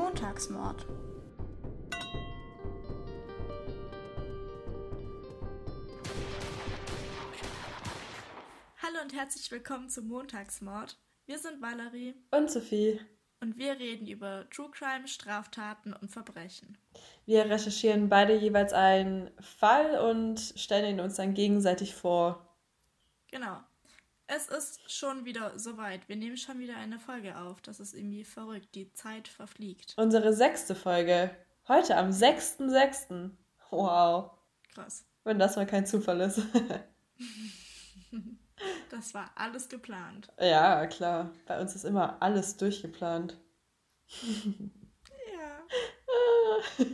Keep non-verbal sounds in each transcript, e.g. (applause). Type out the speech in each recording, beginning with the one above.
Montagsmord. Hallo und herzlich willkommen zum Montagsmord. Wir sind Valerie und Sophie und wir reden über True Crime, Straftaten und Verbrechen. Wir recherchieren beide jeweils einen Fall und stellen ihn uns dann gegenseitig vor. Genau. Es ist schon wieder soweit. Wir nehmen schon wieder eine Folge auf. Das ist irgendwie verrückt. Die Zeit verfliegt. Unsere sechste Folge. Heute am 6.6. Wow. Krass. Wenn das mal kein Zufall ist. (laughs) das war alles geplant. Ja, klar. Bei uns ist immer alles durchgeplant. ja. (laughs)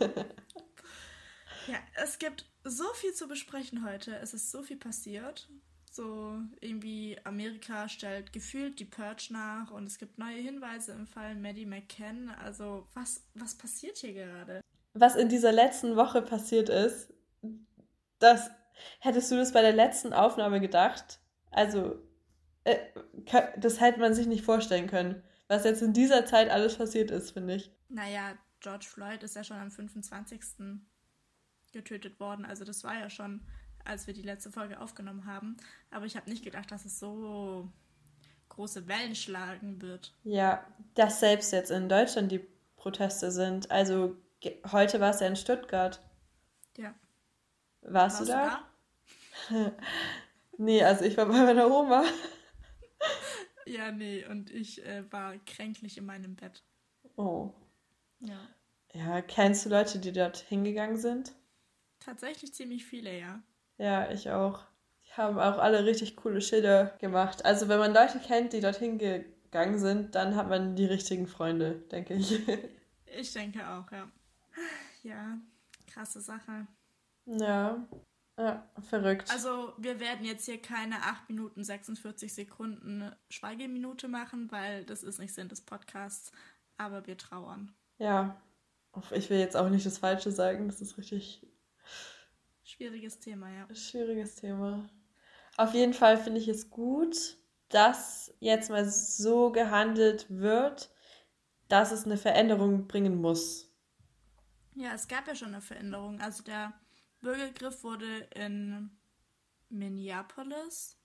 ja, es gibt so viel zu besprechen heute. Es ist so viel passiert. So irgendwie Amerika stellt gefühlt die Purge nach und es gibt neue Hinweise im Fall Maddie McCann. Also was, was passiert hier gerade? Was in dieser letzten Woche passiert ist, das hättest du das bei der letzten Aufnahme gedacht? Also, äh, das hätte man sich nicht vorstellen können, was jetzt in dieser Zeit alles passiert ist, finde ich. Naja, George Floyd ist ja schon am 25. getötet worden. Also das war ja schon als wir die letzte Folge aufgenommen haben. Aber ich habe nicht gedacht, dass es so große Wellen schlagen wird. Ja, dass selbst jetzt in Deutschland die Proteste sind. Also heute war es ja in Stuttgart. Ja. Warst, Warst du da? Du da? (laughs) nee, also ich war bei meiner Oma. (laughs) ja, nee, und ich äh, war kränklich in meinem Bett. Oh. Ja. Ja, kennst du Leute, die dort hingegangen sind? Tatsächlich ziemlich viele, ja. Ja, ich auch. Die haben auch alle richtig coole Schilder gemacht. Also wenn man Leute kennt, die dorthin gegangen sind, dann hat man die richtigen Freunde, denke ich. (laughs) Ich denke auch, ja. Ja, krasse Sache. Ja. Ja, verrückt. Also, wir werden jetzt hier keine 8 Minuten 46 Sekunden Schweigeminute machen, weil das ist nicht Sinn des Podcasts, aber wir trauern. Ja. Ich will jetzt auch nicht das Falsche sagen, das ist richtig Schwieriges Thema, ja. Schwieriges Thema. Auf jeden Fall finde ich es gut, dass jetzt mal so gehandelt wird, dass es eine Veränderung bringen muss. Ja, es gab ja schon eine Veränderung. Also der Bürgergriff wurde in Minneapolis.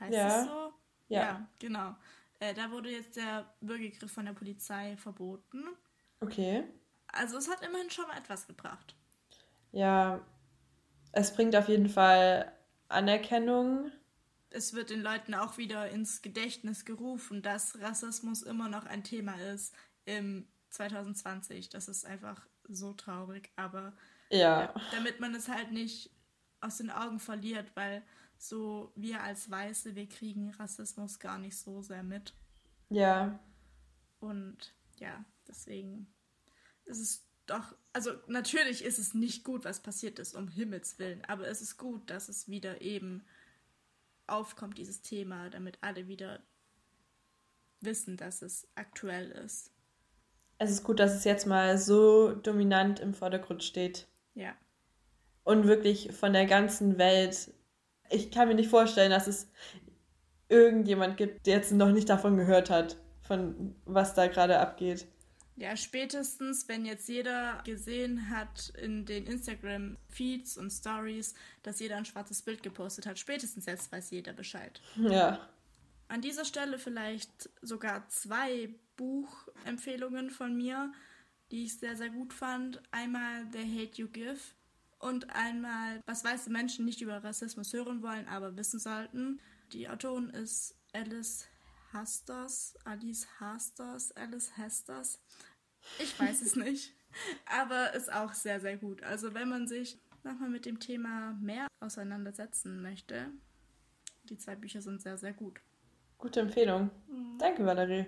Heißt ja. das so? Ja, ja genau. Äh, da wurde jetzt der Bürgergriff von der Polizei verboten. Okay. Also es hat immerhin schon mal etwas gebracht. Ja, es bringt auf jeden Fall Anerkennung. Es wird den Leuten auch wieder ins Gedächtnis gerufen, dass Rassismus immer noch ein Thema ist im 2020. Das ist einfach so traurig, aber ja. ja damit man es halt nicht aus den Augen verliert, weil so wir als Weiße, wir kriegen Rassismus gar nicht so sehr mit. Ja. Und ja, deswegen ist es doch, also natürlich ist es nicht gut, was passiert ist, um Himmels Willen, aber es ist gut, dass es wieder eben aufkommt, dieses Thema, damit alle wieder wissen, dass es aktuell ist. Es ist gut, dass es jetzt mal so dominant im Vordergrund steht. Ja. Und wirklich von der ganzen Welt. Ich kann mir nicht vorstellen, dass es irgendjemand gibt, der jetzt noch nicht davon gehört hat, von was da gerade abgeht. Ja, spätestens, wenn jetzt jeder gesehen hat in den Instagram-Feeds und Stories, dass jeder ein schwarzes Bild gepostet hat, spätestens jetzt weiß jeder Bescheid. Ja. An dieser Stelle vielleicht sogar zwei Buchempfehlungen von mir, die ich sehr, sehr gut fand. Einmal The Hate You Give und einmal Was weiße Menschen nicht über Rassismus hören wollen, aber wissen sollten. Die Autorin ist Alice Hasters, Alice Hasters, Alice Hasters. Ich weiß es nicht. Aber ist auch sehr, sehr gut. Also wenn man sich nochmal mit dem Thema mehr auseinandersetzen möchte, die zwei Bücher sind sehr, sehr gut. Gute Empfehlung. Mhm. Danke, Valerie.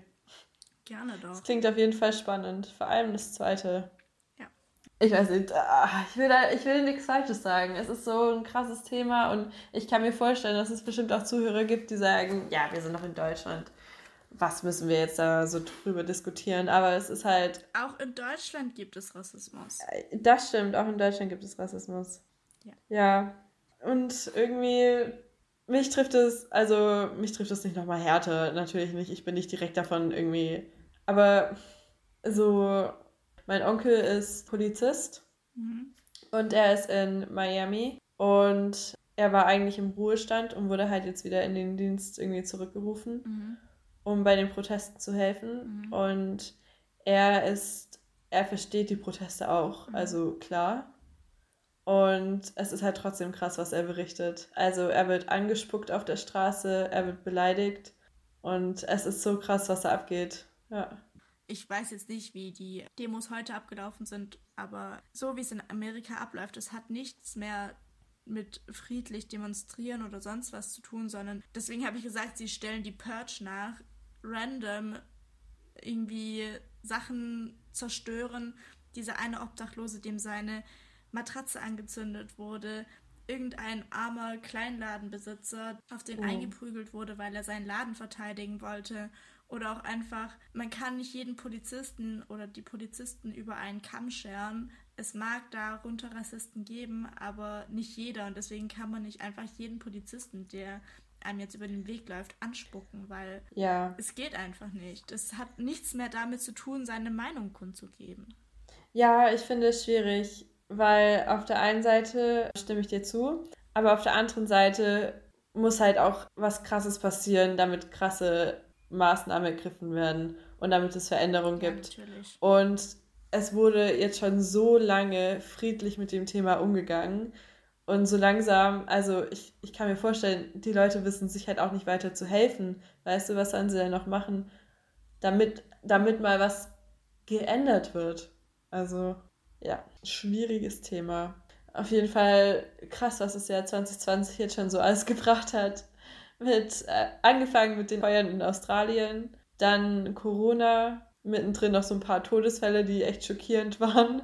Gerne doch. Das klingt auf jeden Fall spannend. Vor allem das zweite. Ja. Ich weiß nicht, ah, ich will, da, ich will nichts Falsches sagen. Es ist so ein krasses Thema und ich kann mir vorstellen, dass es bestimmt auch Zuhörer gibt, die sagen, ja, wir sind noch in Deutschland was müssen wir jetzt da so drüber diskutieren? Aber es ist halt. Auch in Deutschland gibt es Rassismus. Äh, das stimmt, auch in Deutschland gibt es Rassismus. Ja. Ja. Und irgendwie, mich trifft es, also mich trifft es nicht nochmal härter, natürlich nicht. Ich bin nicht direkt davon irgendwie. Aber so, mein Onkel ist Polizist mhm. und er ist in Miami und er war eigentlich im Ruhestand und wurde halt jetzt wieder in den Dienst irgendwie zurückgerufen, mhm. Um bei den Protesten zu helfen. Mhm. Und er ist, er versteht die Proteste auch, mhm. also klar. Und es ist halt trotzdem krass, was er berichtet. Also er wird angespuckt auf der Straße, er wird beleidigt und es ist so krass, was da abgeht. Ja. Ich weiß jetzt nicht, wie die Demos heute abgelaufen sind, aber so wie es in Amerika abläuft, es hat nichts mehr mit friedlich demonstrieren oder sonst was zu tun, sondern deswegen habe ich gesagt, sie stellen die Purge nach, random irgendwie Sachen zerstören. Dieser eine Obdachlose, dem seine Matratze angezündet wurde, irgendein armer Kleinladenbesitzer, auf den oh. eingeprügelt wurde, weil er seinen Laden verteidigen wollte. Oder auch einfach, man kann nicht jeden Polizisten oder die Polizisten über einen Kamm scheren. Es mag darunter Rassisten geben, aber nicht jeder. Und deswegen kann man nicht einfach jeden Polizisten, der einem jetzt über den Weg läuft, anspucken, weil ja. es geht einfach nicht. Es hat nichts mehr damit zu tun, seine Meinung kundzugeben. Ja, ich finde es schwierig weil auf der einen Seite stimme ich dir zu, aber auf der anderen Seite muss halt auch was Krasses passieren, damit krasse Maßnahmen ergriffen werden und damit es Veränderungen gibt. Ja, und es wurde jetzt schon so lange friedlich mit dem Thema umgegangen. Und so langsam, also ich, ich kann mir vorstellen, die Leute wissen sich halt auch nicht weiter zu helfen. Weißt du, was sollen sie denn noch machen, damit, damit mal was geändert wird? Also ja, schwieriges Thema. Auf jeden Fall krass, was das Jahr 2020 jetzt schon so alles (laughs) gebracht hat. Mit, äh, angefangen mit den Feuern in Australien, dann Corona, mittendrin noch so ein paar Todesfälle, die echt schockierend (laughs) waren.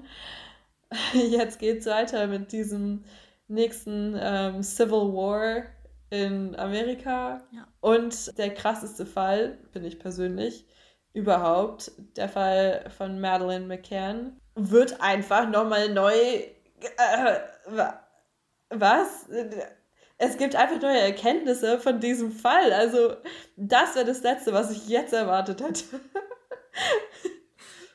Jetzt geht es weiter mit diesem nächsten ähm, Civil War in Amerika. Ja. Und der krasseste Fall, finde ich persönlich, überhaupt, der Fall von Madeleine McCann, wird einfach nochmal neu. Äh, was? Es gibt einfach neue Erkenntnisse von diesem Fall. Also, das wäre das Letzte, was ich jetzt erwartet hätte.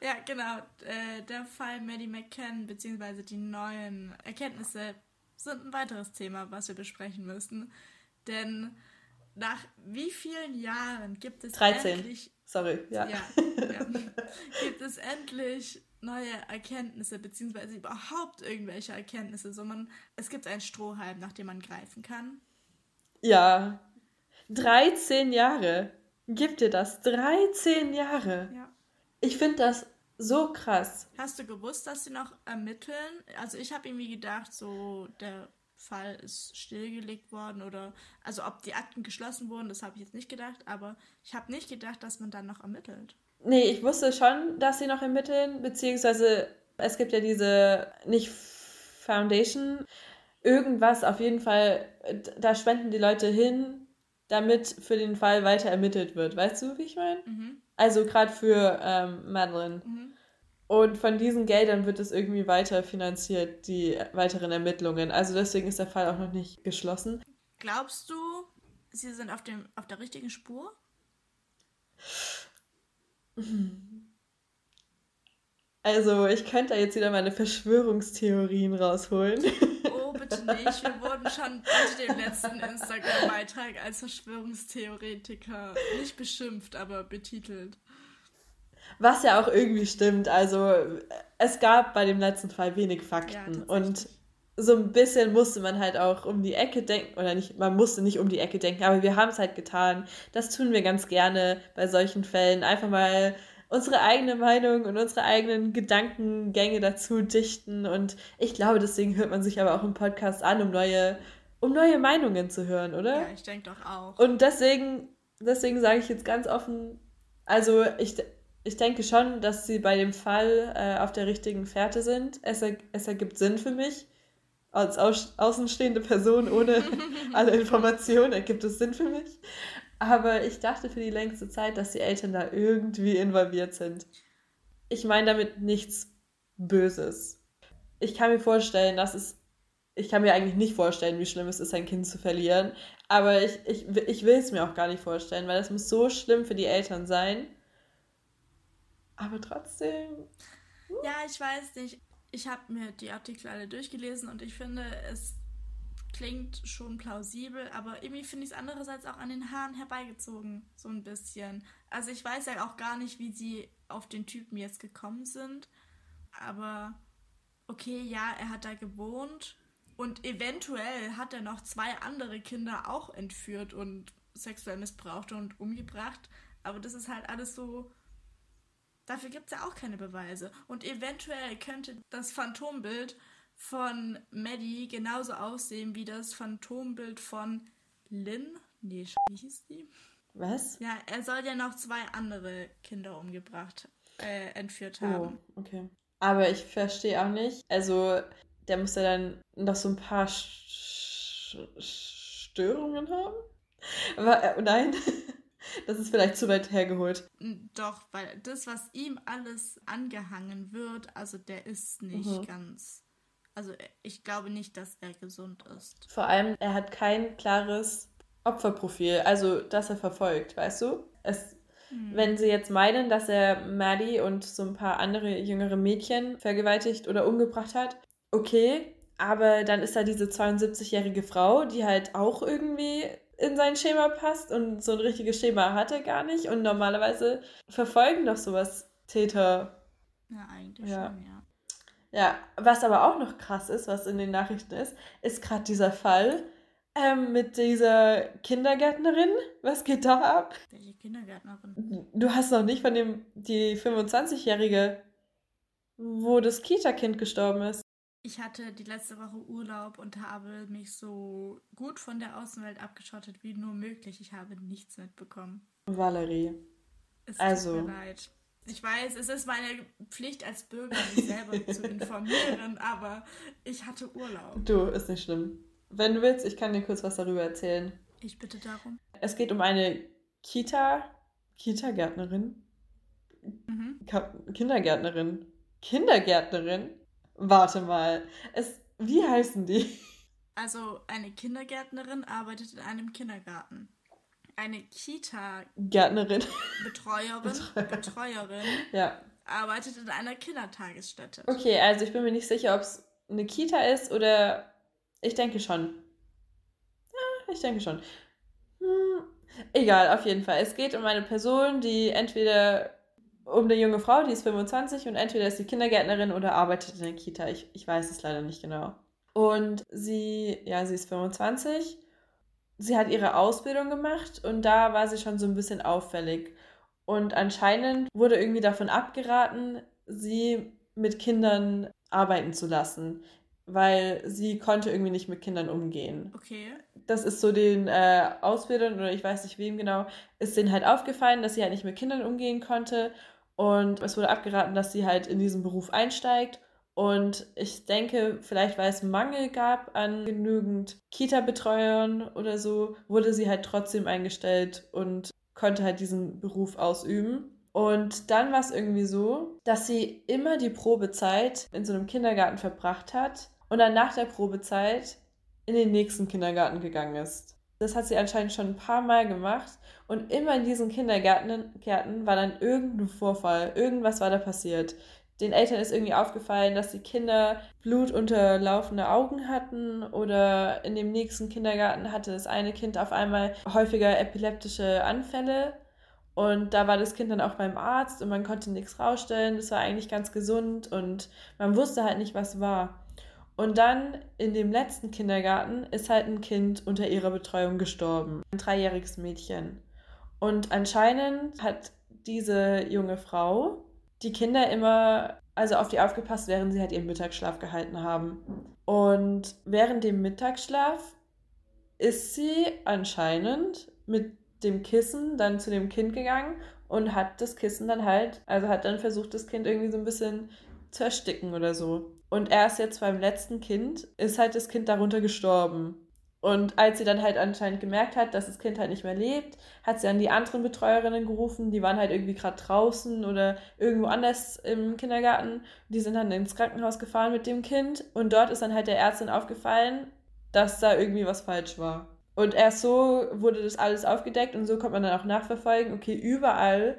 ja, genau. Äh, der Fall Maddie McCann, beziehungsweise die neuen Erkenntnisse, sind ein weiteres Thema, was wir besprechen müssen. Denn nach wie vielen Jahren gibt es 13. endlich. Sorry, ja. ja, ja. (laughs) Gibt es endlich neue Erkenntnisse, beziehungsweise überhaupt irgendwelche Erkenntnisse, sondern es gibt einen Strohhalm, nach dem man greifen kann. Ja. 13 Jahre. Gibt dir das? 13 Jahre. Ja. Ich finde das so krass. Hast du gewusst, dass sie noch ermitteln? Also ich habe irgendwie gedacht, so der Fall ist stillgelegt worden oder also ob die Akten geschlossen wurden, das habe ich jetzt nicht gedacht, aber ich habe nicht gedacht, dass man dann noch ermittelt. Nee, ich wusste schon, dass sie noch ermitteln, beziehungsweise es gibt ja diese, nicht Foundation, irgendwas auf jeden Fall, da spenden die Leute hin, damit für den Fall weiter ermittelt wird. Weißt du, wie ich meine? Mhm. Also gerade für ähm, Madeline. Mhm. Und von diesen Geldern wird es irgendwie weiter finanziert, die weiteren Ermittlungen. Also deswegen ist der Fall auch noch nicht geschlossen. Glaubst du, sie sind auf, dem, auf der richtigen Spur? Also, ich könnte da jetzt wieder meine Verschwörungstheorien rausholen. (laughs) Bitte nicht. Wir wurden schon unter dem letzten Instagram-Beitrag als Verschwörungstheoretiker nicht beschimpft, aber betitelt. Was ja auch irgendwie stimmt. Also, es gab bei dem letzten Fall wenig Fakten. Ja, und so ein bisschen musste man halt auch um die Ecke denken, oder nicht, man musste nicht um die Ecke denken, aber wir haben es halt getan. Das tun wir ganz gerne bei solchen Fällen. Einfach mal unsere eigene Meinung und unsere eigenen Gedankengänge dazu dichten. Und ich glaube, deswegen hört man sich aber auch im Podcast an, um neue, um neue Meinungen zu hören, oder? Ja, ich denke doch auch. Und deswegen, deswegen sage ich jetzt ganz offen, also ich, ich denke schon, dass sie bei dem Fall äh, auf der richtigen Fährte sind. Es, er, es ergibt Sinn für mich als außenstehende Person ohne (laughs) alle Informationen ergibt es Sinn für mich. Aber ich dachte für die längste Zeit, dass die Eltern da irgendwie involviert sind. Ich meine damit nichts Böses. Ich kann mir vorstellen, dass es. Ich kann mir eigentlich nicht vorstellen, wie schlimm es ist, ein Kind zu verlieren. Aber ich, ich, ich will es mir auch gar nicht vorstellen, weil es muss so schlimm für die Eltern sein. Aber trotzdem. Ja, ich weiß nicht. Ich habe mir die Artikel alle durchgelesen und ich finde, es klingt schon plausibel, aber irgendwie finde ich es andererseits auch an den Haaren herbeigezogen, so ein bisschen. Also ich weiß ja auch gar nicht, wie sie auf den Typen jetzt gekommen sind, aber okay, ja, er hat da gewohnt und eventuell hat er noch zwei andere Kinder auch entführt und sexuell missbraucht und umgebracht, aber das ist halt alles so Dafür gibt es ja auch keine Beweise. Und eventuell könnte das Phantombild von Maddie genauso aussehen wie das Phantombild von Lynn. Nee, wie hieß die? Was? Ja, er soll ja noch zwei andere Kinder umgebracht, äh, entführt haben. Oh, okay. Aber ich verstehe auch nicht. Also, der muss ja dann noch so ein paar Sch Störungen haben. Aber, äh, nein. (laughs) Das ist vielleicht zu weit hergeholt. Doch, weil das, was ihm alles angehangen wird, also der ist nicht mhm. ganz. Also ich glaube nicht, dass er gesund ist. Vor allem, er hat kein klares Opferprofil, also das er verfolgt, weißt du? Es, mhm. Wenn sie jetzt meinen, dass er Maddie und so ein paar andere jüngere Mädchen vergewaltigt oder umgebracht hat, okay, aber dann ist da diese 72-jährige Frau, die halt auch irgendwie in sein Schema passt und so ein richtiges Schema hat er gar nicht. Und normalerweise verfolgen doch sowas Täter. Ja, eigentlich ja. schon, ja. Ja, was aber auch noch krass ist, was in den Nachrichten ist, ist gerade dieser Fall ähm, mit dieser Kindergärtnerin. Was geht da ab? Welche Kindergärtnerin? Du hast noch nicht von dem, die 25-Jährige, wo das Kita-Kind gestorben ist. Ich hatte die letzte Woche Urlaub und habe mich so gut von der Außenwelt abgeschottet wie nur möglich. Ich habe nichts mitbekommen. Valerie. Es also. tut mir leid. Ich weiß, es ist meine Pflicht als Bürger, mich selber (laughs) zu informieren, aber ich hatte Urlaub. Du, ist nicht schlimm. Wenn du willst, ich kann dir kurz was darüber erzählen. Ich bitte darum. Es geht um eine Kita, Kita-Gärtnerin. Mhm. Kindergärtnerin. Kindergärtnerin Warte mal. Es, wie heißen die? Also eine Kindergärtnerin arbeitet in einem Kindergarten. Eine Kita Gärtnerin Betreuerin, Betreuerin, Betreuerin ja. arbeitet in einer Kindertagesstätte. Okay, also ich bin mir nicht sicher, ob es eine Kita ist oder ich denke schon. Ja, ich denke schon. Hm, egal, auf jeden Fall. Es geht um eine Person, die entweder um eine junge Frau, die ist 25 und entweder ist sie Kindergärtnerin oder arbeitet in der Kita. Ich, ich weiß es leider nicht genau. Und sie, ja, sie ist 25. Sie hat ihre Ausbildung gemacht und da war sie schon so ein bisschen auffällig. Und anscheinend wurde irgendwie davon abgeraten, sie mit Kindern arbeiten zu lassen, weil sie konnte irgendwie nicht mit Kindern umgehen. Okay. Das ist so den äh, Ausbildern oder ich weiß nicht wem genau, ist denen halt aufgefallen, dass sie halt nicht mit Kindern umgehen konnte und es wurde abgeraten, dass sie halt in diesen Beruf einsteigt. Und ich denke, vielleicht weil es Mangel gab an genügend Kita-Betreuern oder so, wurde sie halt trotzdem eingestellt und konnte halt diesen Beruf ausüben. Und dann war es irgendwie so, dass sie immer die Probezeit in so einem Kindergarten verbracht hat und dann nach der Probezeit in den nächsten Kindergarten gegangen ist. Das hat sie anscheinend schon ein paar Mal gemacht. Und immer in diesen Kindergärten Gärten war dann irgendein Vorfall. Irgendwas war da passiert. Den Eltern ist irgendwie aufgefallen, dass die Kinder blutunterlaufende Augen hatten oder in dem nächsten Kindergarten hatte das eine Kind auf einmal häufiger epileptische Anfälle. Und da war das Kind dann auch beim Arzt und man konnte nichts rausstellen. Das war eigentlich ganz gesund und man wusste halt nicht, was war. Und dann in dem letzten Kindergarten ist halt ein Kind unter ihrer Betreuung gestorben. Ein dreijähriges Mädchen. Und anscheinend hat diese junge Frau die Kinder immer, also auf die aufgepasst, während sie halt ihren Mittagsschlaf gehalten haben. Und während dem Mittagsschlaf ist sie anscheinend mit dem Kissen dann zu dem Kind gegangen und hat das Kissen dann halt, also hat dann versucht, das Kind irgendwie so ein bisschen zu ersticken oder so. Und erst jetzt beim letzten Kind ist halt das Kind darunter gestorben. Und als sie dann halt anscheinend gemerkt hat, dass das Kind halt nicht mehr lebt, hat sie dann die anderen Betreuerinnen gerufen. Die waren halt irgendwie gerade draußen oder irgendwo anders im Kindergarten. Die sind dann ins Krankenhaus gefahren mit dem Kind. Und dort ist dann halt der Ärztin aufgefallen, dass da irgendwie was falsch war. Und erst so wurde das alles aufgedeckt und so konnte man dann auch nachverfolgen, okay, überall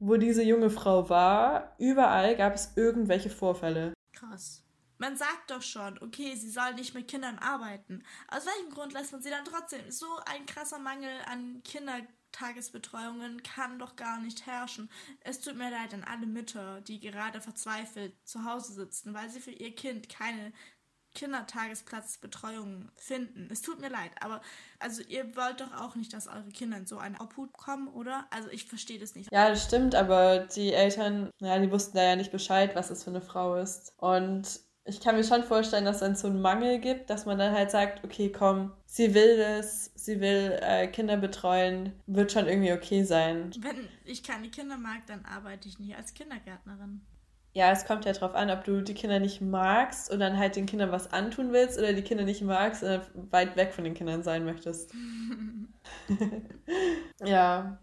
wo diese junge Frau war, überall gab es irgendwelche Vorfälle. Krass. Man sagt doch schon, okay, sie soll nicht mit Kindern arbeiten. Aus welchem Grund lässt man sie dann trotzdem? So ein krasser Mangel an Kindertagesbetreuungen kann doch gar nicht herrschen. Es tut mir leid an alle Mütter, die gerade verzweifelt zu Hause sitzen, weil sie für ihr Kind keine Kindertagesplatzbetreuung finden. Es tut mir leid, aber also ihr wollt doch auch nicht, dass eure Kinder in so eine Obhut kommen, oder? Also ich verstehe das nicht. Ja, das stimmt, aber die Eltern, ja, die wussten da ja nicht Bescheid, was es für eine Frau ist. Und ich kann mir schon vorstellen, dass es dann so einen Mangel gibt, dass man dann halt sagt, okay, komm, sie will das, sie will äh, Kinder betreuen, wird schon irgendwie okay sein. Wenn ich keine Kinder mag, dann arbeite ich nicht als Kindergärtnerin. Ja, es kommt ja drauf an, ob du die Kinder nicht magst und dann halt den Kindern was antun willst oder die Kinder nicht magst und weit weg von den Kindern sein möchtest. (laughs) (laughs) ja.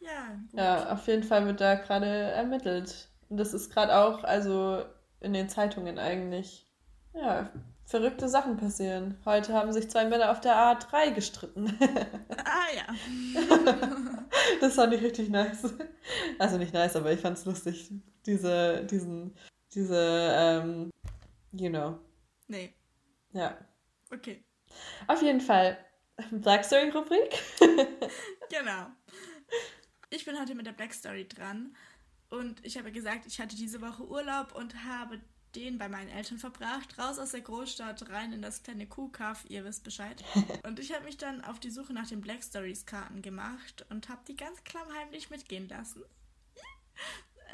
Ja, gut. ja, auf jeden Fall wird da gerade ermittelt. Und das ist gerade auch, also in den Zeitungen eigentlich. Ja, verrückte Sachen passieren. Heute haben sich zwei Männer auf der A3 gestritten. (laughs) ah ja. (laughs) das fand ich richtig nice. Also nicht nice, aber ich fand es lustig diese, diesen, diese, ähm, you know. Nee. Ja. Okay. Auf jeden Fall. Black Story Rubrik. (laughs) genau. Ich bin heute mit der Black Story dran und ich habe gesagt, ich hatte diese Woche Urlaub und habe den bei meinen Eltern verbracht, raus aus der Großstadt, rein in das kleine Kuhkaff, ihr wisst Bescheid. (laughs) Und ich habe mich dann auf die Suche nach den Black Stories Karten gemacht und habe die ganz klammheimlich mitgehen lassen.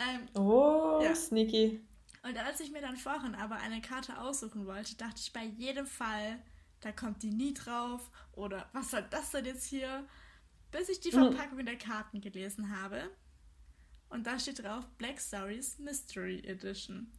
Ähm, oh, ja. sneaky. Und als ich mir dann vorhin aber eine Karte aussuchen wollte, dachte ich bei jedem Fall, da kommt die nie drauf oder was soll das denn jetzt hier? Bis ich die hm. Verpackung mhm. der Karten gelesen habe. Und da steht drauf Black Stories Mystery Edition.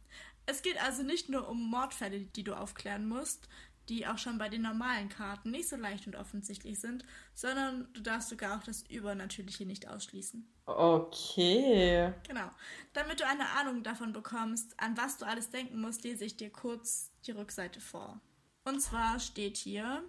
Es geht also nicht nur um Mordfälle, die du aufklären musst, die auch schon bei den normalen Karten nicht so leicht und offensichtlich sind, sondern du darfst sogar auch das Übernatürliche nicht ausschließen. Okay. Genau. Damit du eine Ahnung davon bekommst, an was du alles denken musst, lese ich dir kurz die Rückseite vor. Und zwar steht hier,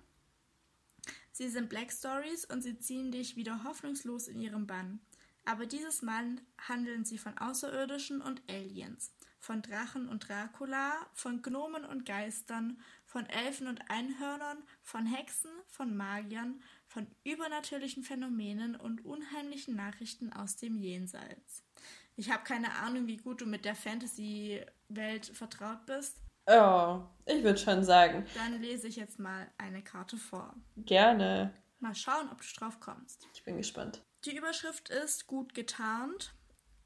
sie sind Black Stories und sie ziehen dich wieder hoffnungslos in ihrem Bann. Aber dieses Mal handeln sie von Außerirdischen und Aliens, von Drachen und Dracula, von Gnomen und Geistern, von Elfen und Einhörnern, von Hexen, von Magiern, von übernatürlichen Phänomenen und unheimlichen Nachrichten aus dem Jenseits. Ich habe keine Ahnung, wie gut du mit der Fantasy-Welt vertraut bist. Ja, ich würde schon sagen. Dann lese ich jetzt mal eine Karte vor. Gerne. Mal schauen, ob du drauf kommst. Ich bin gespannt. Die Überschrift ist gut getarnt.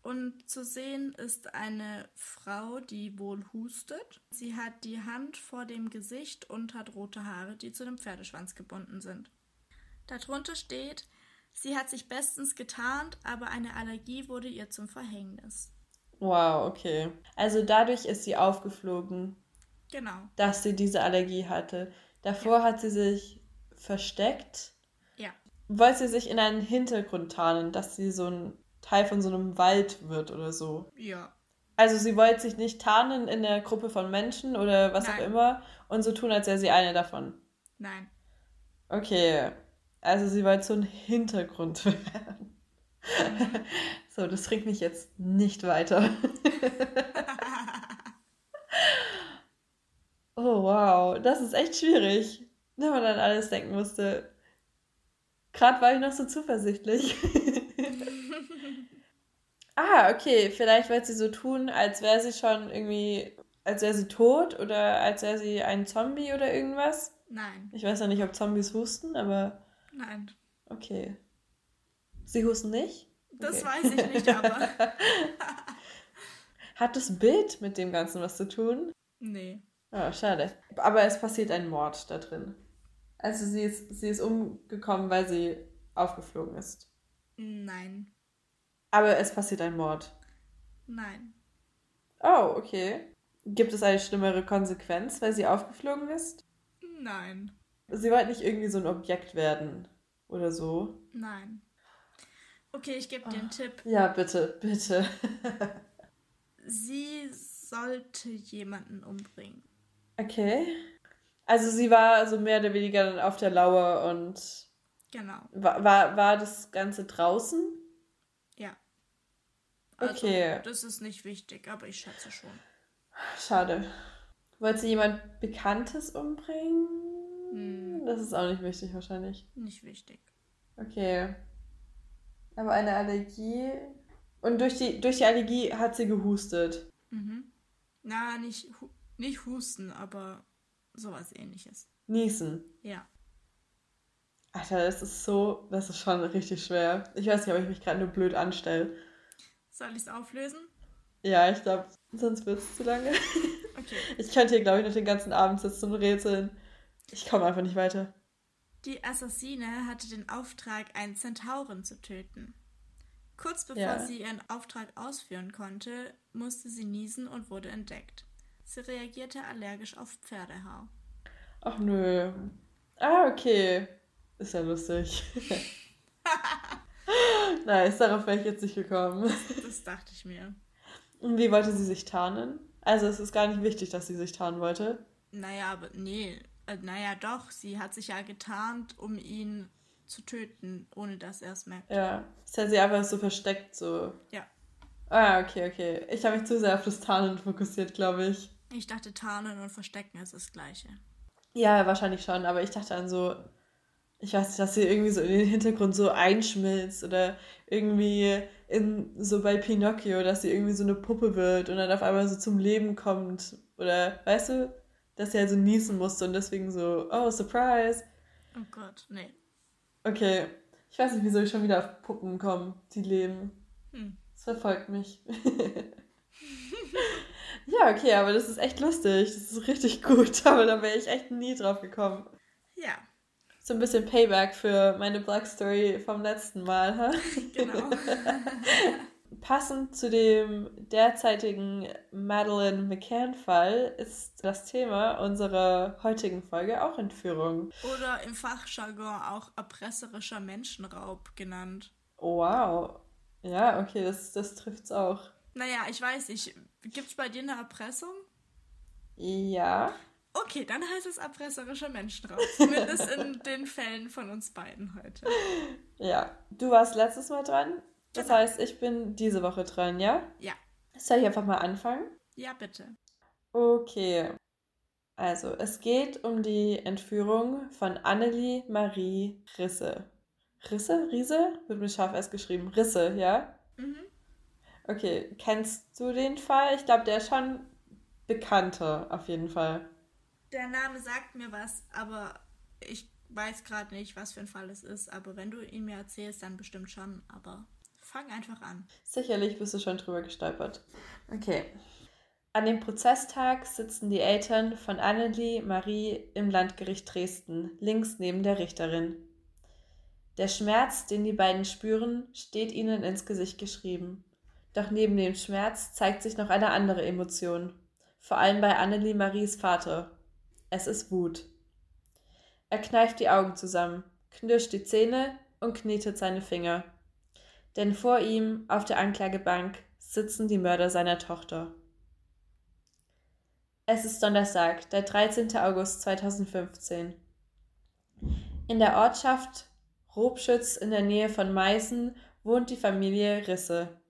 Und zu sehen ist eine Frau, die wohl hustet. Sie hat die Hand vor dem Gesicht und hat rote Haare, die zu dem Pferdeschwanz gebunden sind. Darunter steht, sie hat sich bestens getarnt, aber eine Allergie wurde ihr zum Verhängnis. Wow, okay. Also dadurch ist sie aufgeflogen. Genau. Dass sie diese Allergie hatte. Davor ja. hat sie sich versteckt. Wollte sie sich in einen Hintergrund tarnen, dass sie so ein Teil von so einem Wald wird oder so. Ja. Also sie wollte sich nicht tarnen in der Gruppe von Menschen oder was Nein. auch immer und so tun, als wäre sie eine davon. Nein. Okay. Also sie wollte so ein Hintergrund (laughs) werden. Mhm. so, das bringt mich jetzt nicht weiter. (laughs) oh wow, das ist echt schwierig, wenn man dann alles denken musste. Gerade war ich noch so zuversichtlich. (laughs) Ah, okay. Vielleicht wird sie so tun, als wäre sie schon irgendwie, als wäre sie tot oder als wäre sie ein Zombie oder irgendwas. Nein. Ich weiß ja nicht, ob Zombies husten, aber. Nein. Okay. Sie husten nicht? Das okay. weiß ich nicht, aber. (laughs) Hat das Bild mit dem Ganzen was zu tun? Nee. Oh, schade. Aber es passiert ein Mord da drin. Also sie ist, sie ist umgekommen, weil sie aufgeflogen ist. Nein. Aber es passiert ein Mord. Nein. Oh, okay. Gibt es eine schlimmere Konsequenz, weil sie aufgeflogen ist? Nein. Sie wollte nicht irgendwie so ein Objekt werden oder so. Nein. Okay, ich gebe dir einen Tipp. Ja, bitte, bitte. (laughs) sie sollte jemanden umbringen. Okay. Also sie war so mehr oder weniger dann auf der Lauer und. Genau. War, war, war das Ganze draußen? Also, okay. Das ist nicht wichtig, aber ich schätze schon. Schade. Wollte sie jemand Bekanntes umbringen? Hm. Das ist auch nicht wichtig wahrscheinlich. Nicht wichtig. Okay. Aber eine Allergie. Und durch die, durch die Allergie hat sie gehustet. Mhm. Na, nicht, nicht husten, aber sowas ähnliches. Niesen. Ja. Alter, das ist so, das ist schon richtig schwer. Ich weiß nicht, ob ich mich gerade nur blöd anstelle. Soll ich es auflösen? Ja, ich glaube, sonst wird es zu lange. (laughs) Okay. Ich könnte hier, glaube ich, noch den ganzen Abend sitzen und rätseln. Ich komme einfach nicht weiter. Die Assassine hatte den Auftrag, einen Zentauren zu töten. Kurz bevor ja. sie ihren Auftrag ausführen konnte, musste sie niesen und wurde entdeckt. Sie reagierte allergisch auf Pferdehaar. Ach nö. Ah, okay. Ist ja lustig. (laughs) nice, darauf wäre ich jetzt nicht gekommen. Das, das dachte ich mir. Und wie wollte sie sich tarnen? Also es ist gar nicht wichtig, dass sie sich tarnen wollte. Naja, aber nee. Äh, naja, doch. Sie hat sich ja getarnt, um ihn zu töten, ohne dass er es merkt. Ja. Das hat sie einfach so versteckt, so. Ja. Ah, okay, okay. Ich habe mich zu sehr auf das Tarnen fokussiert, glaube ich. Ich dachte, Tarnen und Verstecken ist das Gleiche. Ja, wahrscheinlich schon, aber ich dachte an so, ich weiß nicht, dass sie irgendwie so in den Hintergrund so einschmilzt oder irgendwie in, so bei Pinocchio, dass sie irgendwie so eine Puppe wird und dann auf einmal so zum Leben kommt. Oder, weißt du, dass sie halt so niesen musste und deswegen so, oh, Surprise. Oh Gott, nee. Okay, ich weiß nicht, wieso ich schon wieder auf Puppen komme, die leben. Hm. Das verfolgt mich. (laughs) ja, okay, aber das ist echt lustig. Das ist richtig gut, (laughs) aber da wäre ich echt nie drauf gekommen. Ja. So ein bisschen Payback für meine Black Story vom letzten Mal. Ha? (laughs) Genau. (laughs) Passend zu dem derzeitigen Madeleine McCann-Fall ist das Thema unserer heutigen Folge auch Entführung. Oder im Fachjargon auch erpresserischer Menschenraub genannt. wow. Ja, okay, das, das trifft's auch. Naja, ich weiß nicht. Gibt's bei dir eine Erpressung? Ja. Okay, dann heißt es erpresserischer Menschenraub. Zumindest in (laughs) den Fällen von uns beiden heute. Ja. Du warst letztes Mal dran. Das genau. heißt, ich bin diese Woche dran, ja? Ja. Soll ich einfach mal anfangen? Ja, bitte. Okay. Also, es geht um die Entführung von Annelie Marie Risse. Risse? Riese? Wird mit scharf erst geschrieben. Risse, ja? Mhm. Okay, kennst du den Fall? Ich glaube, der ist schon bekannter, auf jeden Fall. Der Name sagt mir was, aber ich weiß gerade nicht, was für ein Fall es ist. Aber wenn du ihn mir erzählst, dann bestimmt schon. Aber fang einfach an. Sicherlich bist du schon drüber gestolpert. Okay. An dem Prozesstag sitzen die Eltern von Annelie Marie im Landgericht Dresden, links neben der Richterin. Der Schmerz, den die beiden spüren, steht ihnen ins Gesicht geschrieben. Doch neben dem Schmerz zeigt sich noch eine andere Emotion, vor allem bei Annelie Maries Vater. Es ist Wut. Er kneift die Augen zusammen, knirscht die Zähne und knetet seine Finger. Denn vor ihm auf der Anklagebank sitzen die Mörder seiner Tochter. Es ist Donnerstag, der 13. August 2015. In der Ortschaft Robschütz in der Nähe von Meißen wohnt die Familie Risse.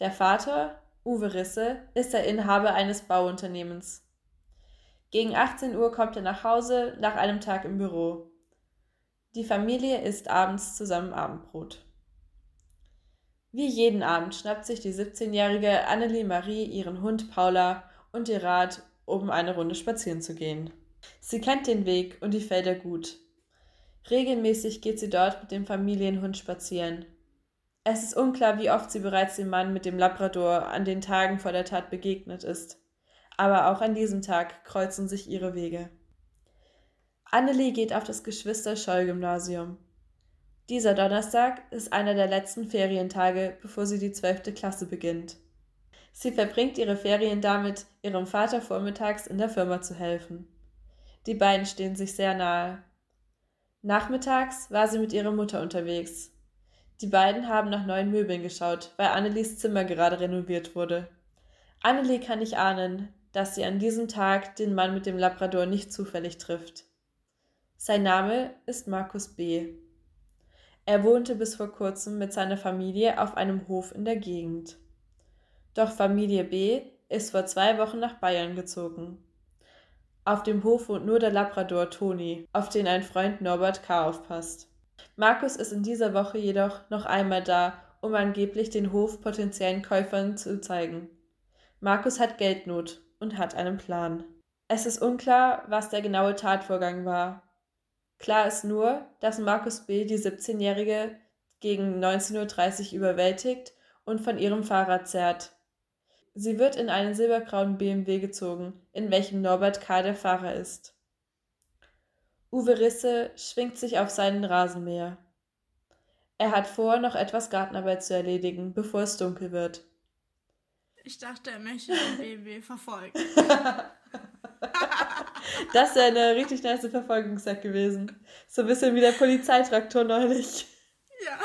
Der Vater, Uwe Risse, ist der Inhaber eines Bauunternehmens. Gegen 18 Uhr kommt er nach Hause nach einem Tag im Büro. Die Familie isst abends zusammen Abendbrot. Wie jeden Abend schnappt sich die 17-jährige Annelie Marie ihren Hund Paula und ihr Rad, um eine Runde spazieren zu gehen. Sie kennt den Weg und die Felder gut. Regelmäßig geht sie dort mit dem Familienhund spazieren. Es ist unklar, wie oft sie bereits dem Mann mit dem Labrador an den Tagen vor der Tat begegnet ist. Aber auch an diesem Tag kreuzen sich ihre Wege. Annelie geht auf das Geschwister-Scholl-Gymnasium. Dieser Donnerstag ist einer der letzten Ferientage, bevor sie die zwölfte Klasse beginnt. Sie verbringt ihre Ferien damit, ihrem Vater vormittags in der Firma zu helfen. Die beiden stehen sich sehr nahe. Nachmittags war sie mit ihrer Mutter unterwegs. Die beiden haben nach neuen Möbeln geschaut, weil Annelies Zimmer gerade renoviert wurde. Annelie kann nicht ahnen, dass sie an diesem Tag den Mann mit dem Labrador nicht zufällig trifft. Sein Name ist Markus B. Er wohnte bis vor kurzem mit seiner Familie auf einem Hof in der Gegend. Doch Familie B ist vor zwei Wochen nach Bayern gezogen. Auf dem Hof wohnt nur der Labrador Toni, auf den ein Freund Norbert K. aufpasst. Markus ist in dieser Woche jedoch noch einmal da, um angeblich den Hof potenziellen Käufern zu zeigen. Markus hat Geldnot und hat einen Plan. Es ist unklar, was der genaue Tatvorgang war. Klar ist nur, dass Markus B. die 17-Jährige gegen 19.30 Uhr überwältigt und von ihrem Fahrrad zerrt. Sie wird in einen silbergrauen BMW gezogen, in welchem Norbert K. der Fahrer ist. Uwe Risse schwingt sich auf seinen Rasenmäher. Er hat vor, noch etwas Gartenarbeit zu erledigen, bevor es dunkel wird. Ich dachte, er möchte den (laughs) BMW verfolgen. (laughs) das wäre eine richtig nice Verfolgungsjagd gewesen. So ein bisschen wie der Polizeitraktor neulich. Ja.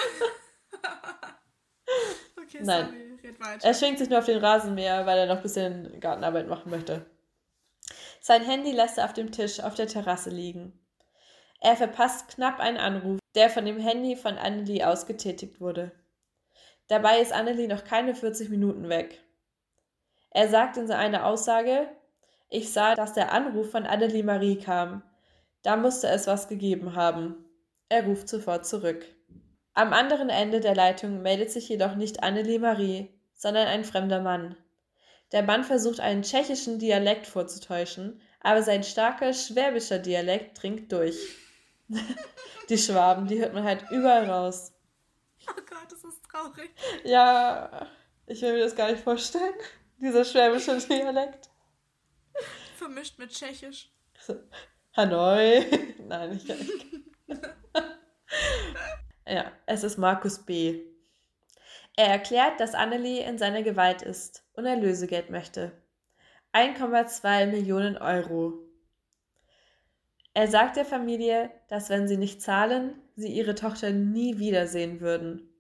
(laughs) okay, Nein. sorry red weiter. Er schwingt sich nur auf den Rasenmäher, weil er noch ein bisschen Gartenarbeit machen möchte. Sein Handy lässt er auf dem Tisch auf der Terrasse liegen. Er verpasst knapp einen Anruf, der von dem Handy von Annelie aus getätigt wurde. Dabei ist Annelie noch keine 40 Minuten weg. Er sagt in seiner Aussage, ich sah, dass der Anruf von Annelie Marie kam. Da musste es was gegeben haben. Er ruft sofort zurück. Am anderen Ende der Leitung meldet sich jedoch nicht Annelie Marie, sondern ein fremder Mann. Der Mann versucht einen tschechischen Dialekt vorzutäuschen, aber sein starker schwäbischer Dialekt dringt durch. Die Schwaben, die hört man halt überall raus. Oh Gott, das ist traurig. Ja, ich will mir das gar nicht vorstellen. Dieser schwäbische Dialekt. Vermischt mit Tschechisch. Hanoi. (laughs) Nein, ich kann nicht. ja, es ist Markus B. Er erklärt, dass Annelie in seiner Gewalt ist und er Lösegeld möchte. 1,2 Millionen Euro. Er sagt der Familie, dass wenn sie nicht zahlen, sie ihre Tochter nie wiedersehen würden.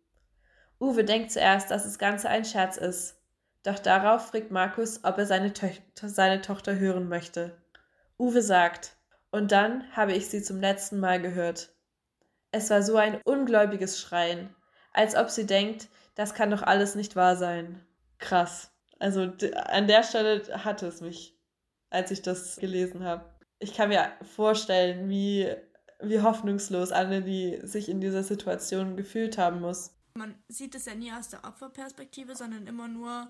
Uwe denkt zuerst, dass das Ganze ein Scherz ist. Doch darauf fragt Markus, ob er seine, to seine Tochter hören möchte. Uwe sagt, und dann habe ich sie zum letzten Mal gehört. Es war so ein ungläubiges Schreien, als ob sie denkt, das kann doch alles nicht wahr sein. Krass. Also an der Stelle hatte es mich, als ich das gelesen habe. Ich kann mir vorstellen, wie, wie hoffnungslos Annelie sich in dieser Situation gefühlt haben muss. Man sieht es ja nie aus der Opferperspektive, sondern immer nur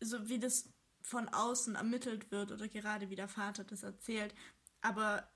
so, wie das von außen ermittelt wird oder gerade wie der Vater das erzählt. Aber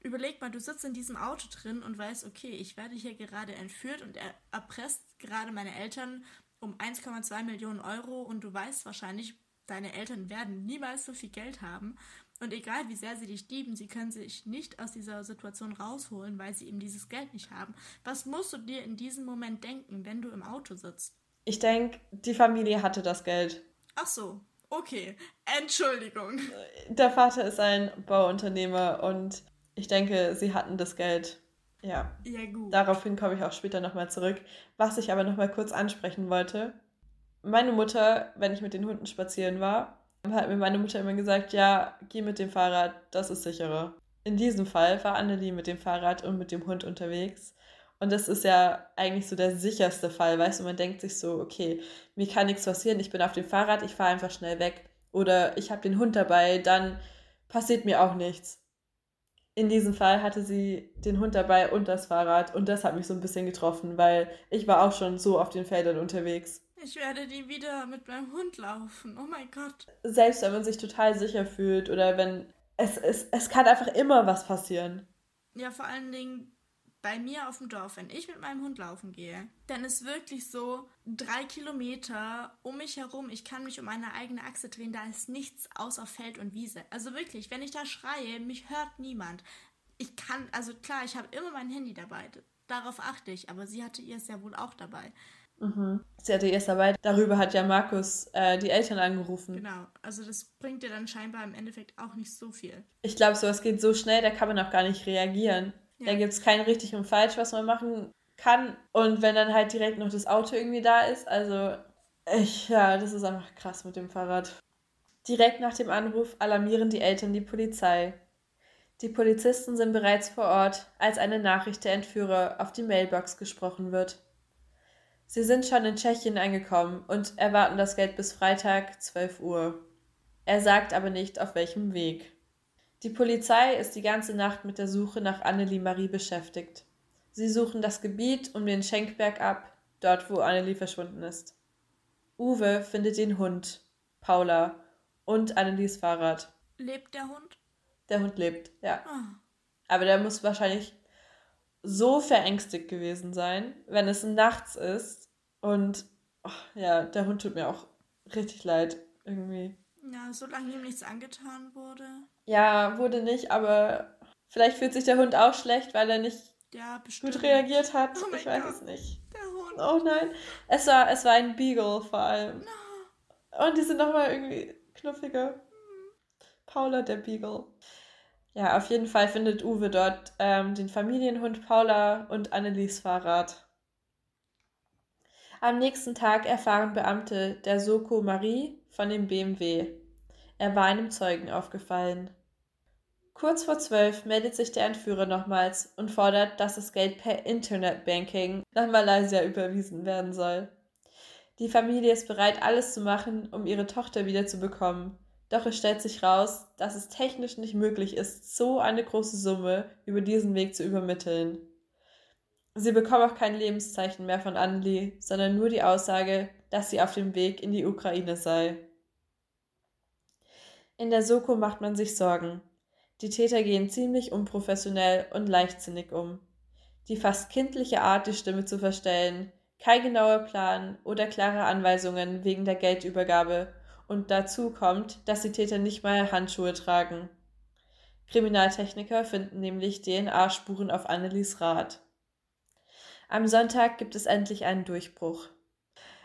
überleg mal, du sitzt in diesem Auto drin und weißt, okay, ich werde hier gerade entführt und er erpresst gerade meine Eltern um 1,2 Millionen Euro und du weißt wahrscheinlich, deine Eltern werden niemals so viel Geld haben. Und egal wie sehr sie dich lieben, sie können sich nicht aus dieser Situation rausholen, weil sie eben dieses Geld nicht haben. Was musst du dir in diesem Moment denken, wenn du im Auto sitzt? Ich denke, die Familie hatte das Geld. Ach so, okay. Entschuldigung. Der Vater ist ein Bauunternehmer und ich denke, sie hatten das Geld. Ja. Ja, gut. Daraufhin komme ich auch später nochmal zurück. Was ich aber nochmal kurz ansprechen wollte. Meine Mutter, wenn ich mit den Hunden spazieren war, hat mir meine Mutter immer gesagt, ja, geh mit dem Fahrrad, das ist sicherer. In diesem Fall war Annelie mit dem Fahrrad und mit dem Hund unterwegs. Und das ist ja eigentlich so der sicherste Fall, weißt du, man denkt sich so, okay, mir kann nichts passieren, ich bin auf dem Fahrrad, ich fahre einfach schnell weg. Oder ich habe den Hund dabei, dann passiert mir auch nichts in diesem Fall hatte sie den Hund dabei und das Fahrrad und das hat mich so ein bisschen getroffen, weil ich war auch schon so auf den Feldern unterwegs. Ich werde nie wieder mit meinem Hund laufen. Oh mein Gott. Selbst wenn man sich total sicher fühlt oder wenn es, es, es kann einfach immer was passieren. Ja, vor allen Dingen bei mir auf dem Dorf, wenn ich mit meinem Hund laufen gehe, dann ist wirklich so drei Kilometer um mich herum, ich kann mich um meine eigene Achse drehen, da ist nichts außer Feld und Wiese. Also wirklich, wenn ich da schreie, mich hört niemand. Ich kann, also klar, ich habe immer mein Handy dabei, darauf achte ich, aber sie hatte ihr es ja wohl auch dabei. Mhm. Sie hatte ihr es dabei. Darüber hat ja Markus äh, die Eltern angerufen. Genau, also das bringt dir dann scheinbar im Endeffekt auch nicht so viel. Ich glaube, sowas geht so schnell, da kann man auch gar nicht reagieren. Ja. Da gibt es kein richtig und falsch, was man machen kann. Und wenn dann halt direkt noch das Auto irgendwie da ist, also ich, ja, das ist einfach krass mit dem Fahrrad. Direkt nach dem Anruf alarmieren die Eltern die Polizei. Die Polizisten sind bereits vor Ort, als eine Nachricht der Entführer auf die Mailbox gesprochen wird. Sie sind schon in Tschechien angekommen und erwarten das Geld bis Freitag 12 Uhr. Er sagt aber nicht, auf welchem Weg. Die Polizei ist die ganze Nacht mit der Suche nach Annelie Marie beschäftigt. Sie suchen das Gebiet um den Schenkberg ab, dort wo Annelie verschwunden ist. Uwe findet den Hund, Paula und Annelies Fahrrad. Lebt der Hund? Der Hund lebt, ja. Oh. Aber der muss wahrscheinlich so verängstigt gewesen sein, wenn es nachts ist und oh, ja, der Hund tut mir auch richtig leid irgendwie. Ja, solange ihm nichts angetan wurde. Ja, wurde nicht, aber vielleicht fühlt sich der Hund auch schlecht, weil er nicht ja, gut reagiert hat. Oh ich weiß Gott. es nicht. Der Hund. Oh nein. Es war, es war ein Beagle vor allem. No. Und die sind nochmal irgendwie knuffiger. Mhm. Paula, der Beagle. Ja, auf jeden Fall findet Uwe dort ähm, den Familienhund Paula und Annelies Fahrrad. Am nächsten Tag erfahren Beamte der Soko Marie von dem BMW. Er war einem Zeugen aufgefallen. Kurz vor zwölf meldet sich der Entführer nochmals und fordert, dass das Geld per Internetbanking nach Malaysia überwiesen werden soll. Die Familie ist bereit, alles zu machen, um ihre Tochter wiederzubekommen. Doch es stellt sich raus, dass es technisch nicht möglich ist, so eine große Summe über diesen Weg zu übermitteln. Sie bekommen auch kein Lebenszeichen mehr von Anli, sondern nur die Aussage, dass sie auf dem Weg in die Ukraine sei. In der Soko macht man sich Sorgen. Die Täter gehen ziemlich unprofessionell und leichtsinnig um. Die fast kindliche Art, die Stimme zu verstellen, kein genauer Plan oder klare Anweisungen wegen der Geldübergabe und dazu kommt, dass die Täter nicht mal Handschuhe tragen. Kriminaltechniker finden nämlich DNA-Spuren auf Annelies Rad. Am Sonntag gibt es endlich einen Durchbruch.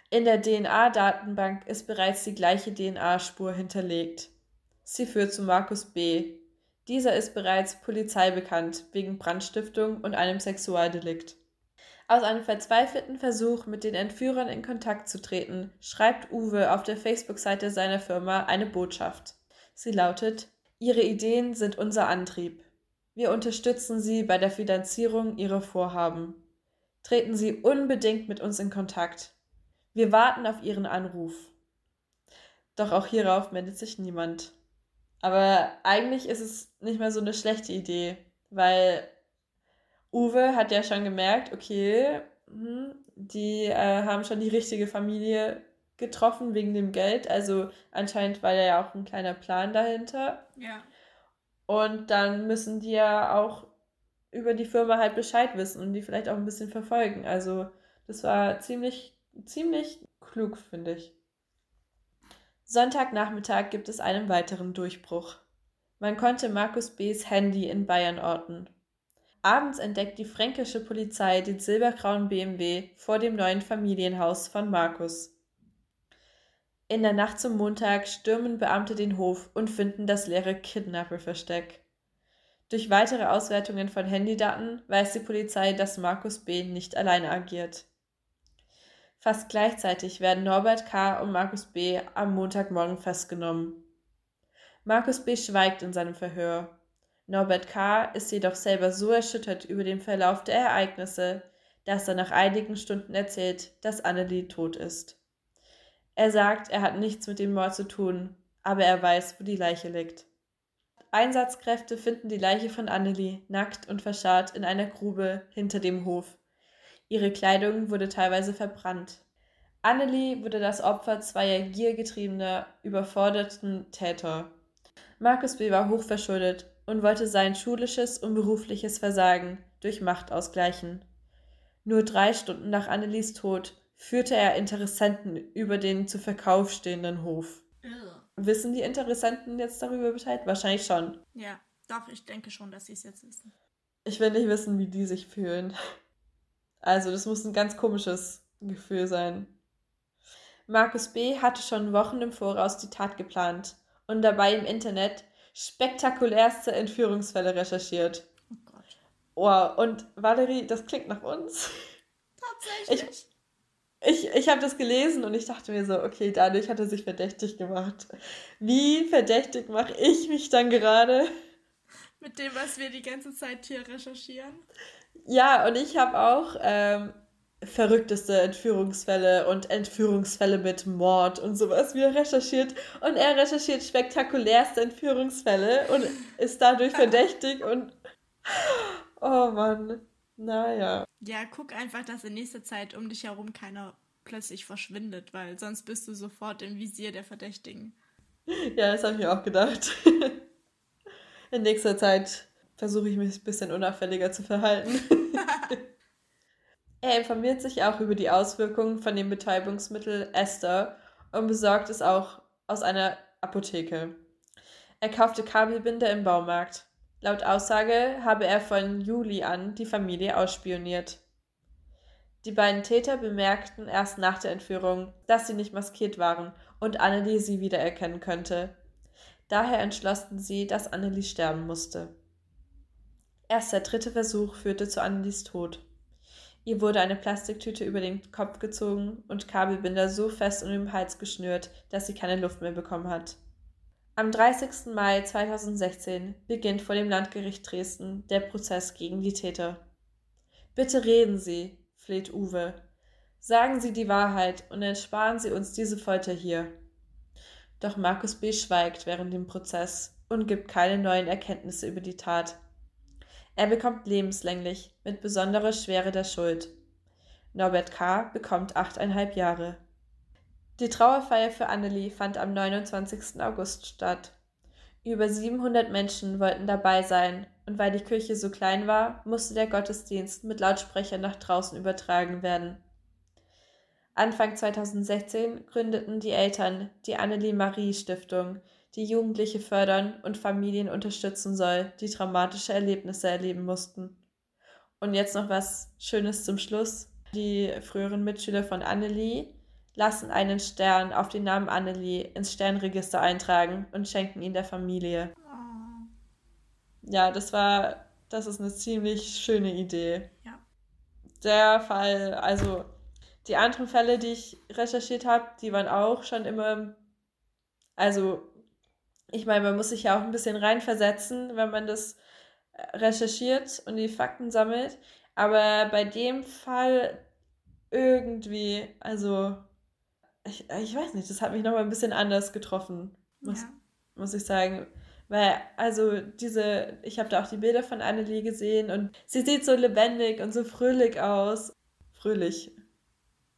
In der DNA-Datenbank ist bereits die gleiche DNA-Spur hinterlegt. Sie führt zu Markus B. Dieser ist bereits Polizei bekannt wegen Brandstiftung und einem Sexualdelikt. Aus einem verzweifelten Versuch, mit den Entführern in Kontakt zu treten, schreibt Uwe auf der Facebook-Seite seiner Firma eine Botschaft. Sie lautet: Ihre Ideen sind unser Antrieb. Wir unterstützen Sie bei der Finanzierung Ihrer Vorhaben. Treten Sie unbedingt mit uns in Kontakt. Wir warten auf Ihren Anruf. Doch auch hierauf meldet sich niemand. Aber eigentlich ist es nicht mehr so eine schlechte Idee, weil Uwe hat ja schon gemerkt, okay, hm, die äh, haben schon die richtige Familie getroffen wegen dem Geld. Also anscheinend war ja auch ein kleiner Plan dahinter. Ja. Und dann müssen die ja auch über die Firma halt Bescheid wissen und die vielleicht auch ein bisschen verfolgen. Also das war ziemlich, ziemlich klug, finde ich. Sonntagnachmittag gibt es einen weiteren Durchbruch. Man konnte Markus B.s Handy in Bayern orten. Abends entdeckt die fränkische Polizei den silbergrauen BMW vor dem neuen Familienhaus von Markus. In der Nacht zum Montag stürmen Beamte den Hof und finden das leere Kidnapper-Versteck. Durch weitere Auswertungen von Handydaten weiß die Polizei, dass Markus B. nicht alleine agiert. Fast gleichzeitig werden Norbert K. und Markus B. am Montagmorgen festgenommen. Markus B. schweigt in seinem Verhör. Norbert K. ist jedoch selber so erschüttert über den Verlauf der Ereignisse, dass er nach einigen Stunden erzählt, dass Annelie tot ist. Er sagt, er hat nichts mit dem Mord zu tun, aber er weiß, wo die Leiche liegt. Einsatzkräfte finden die Leiche von Annelie nackt und verscharrt in einer Grube hinter dem Hof. Ihre Kleidung wurde teilweise verbrannt. Annelie wurde das Opfer zweier giergetriebener, überforderten Täter. Markus B. war hochverschuldet und wollte sein schulisches und berufliches Versagen durch Macht ausgleichen. Nur drei Stunden nach Annelies Tod führte er Interessenten über den zu Verkauf stehenden Hof. Ugh. Wissen die Interessenten jetzt darüber Bescheid? Wahrscheinlich schon. Ja, doch, ich denke schon, dass sie es jetzt wissen. Ich will nicht wissen, wie die sich fühlen. Also, das muss ein ganz komisches Gefühl sein. Markus B. hatte schon Wochen im Voraus die Tat geplant und dabei im Internet spektakulärste Entführungsfälle recherchiert. Oh Gott. Wow, und Valerie, das klingt nach uns. Tatsächlich. Ich, ich, ich habe das gelesen und ich dachte mir so, okay, dadurch hat er sich verdächtig gemacht. Wie verdächtig mache ich mich dann gerade? Mit dem, was wir die ganze Zeit hier recherchieren. Ja, und ich habe auch ähm, verrückteste Entführungsfälle und Entführungsfälle mit Mord und sowas wieder recherchiert. Und er recherchiert spektakulärste Entführungsfälle und ist dadurch verdächtig und. (gasps) Oh Mann. Naja. Ja, guck einfach, dass in nächster Zeit um dich herum keiner plötzlich verschwindet, weil sonst bist du sofort im Visier der Verdächtigen. Ja, das habe ich mir auch gedacht. (laughs) In nächster Zeit versuche ich mich ein bisschen unauffälliger zu verhalten. (laughs) (laughs) er informiert sich auch über die Auswirkungen von dem Betäubungsmittel Esther und besorgt es auch aus einer Apotheke. Er kaufte Kabelbinder im Baumarkt. Laut Aussage habe er von Juli an die Familie ausspioniert. Die beiden Täter bemerkten erst nach der Entführung, dass sie nicht maskiert waren und Annelie sie wiedererkennen könnte. Daher entschlossen sie, dass Annelie sterben musste. Erst der dritte Versuch führte zu Annelies Tod. Ihr wurde eine Plastiktüte über den Kopf gezogen und Kabelbinder so fest um den Hals geschnürt, dass sie keine Luft mehr bekommen hat. Am 30. Mai 2016 beginnt vor dem Landgericht Dresden der Prozess gegen die Täter. Bitte reden Sie, fleht Uwe. Sagen Sie die Wahrheit und ersparen Sie uns diese Folter hier. Doch Markus B. schweigt während dem Prozess und gibt keine neuen Erkenntnisse über die Tat. Er bekommt lebenslänglich mit besonderer Schwere der Schuld. Norbert K. bekommt achteinhalb Jahre. Die Trauerfeier für Annelie fand am 29. August statt. Über 700 Menschen wollten dabei sein und weil die Kirche so klein war, musste der Gottesdienst mit Lautsprechern nach draußen übertragen werden. Anfang 2016 gründeten die Eltern die Annelie Marie Stiftung, die Jugendliche fördern und Familien unterstützen soll, die traumatische Erlebnisse erleben mussten. Und jetzt noch was Schönes zum Schluss. Die früheren Mitschüler von Annelie lassen einen Stern auf den Namen Annelie ins Sternregister eintragen und schenken ihn der Familie. Ja, das war, das ist eine ziemlich schöne Idee. Ja. Der Fall, also die anderen Fälle, die ich recherchiert habe, die waren auch schon immer, also ich meine, man muss sich ja auch ein bisschen reinversetzen, wenn man das äh, recherchiert und die Fakten sammelt. Aber bei dem Fall irgendwie, also ich, ich weiß nicht, das hat mich nochmal ein bisschen anders getroffen, muss, ja. muss ich sagen. Weil, also diese, ich habe da auch die Bilder von Annelie gesehen und sie sieht so lebendig und so fröhlich aus. Fröhlich.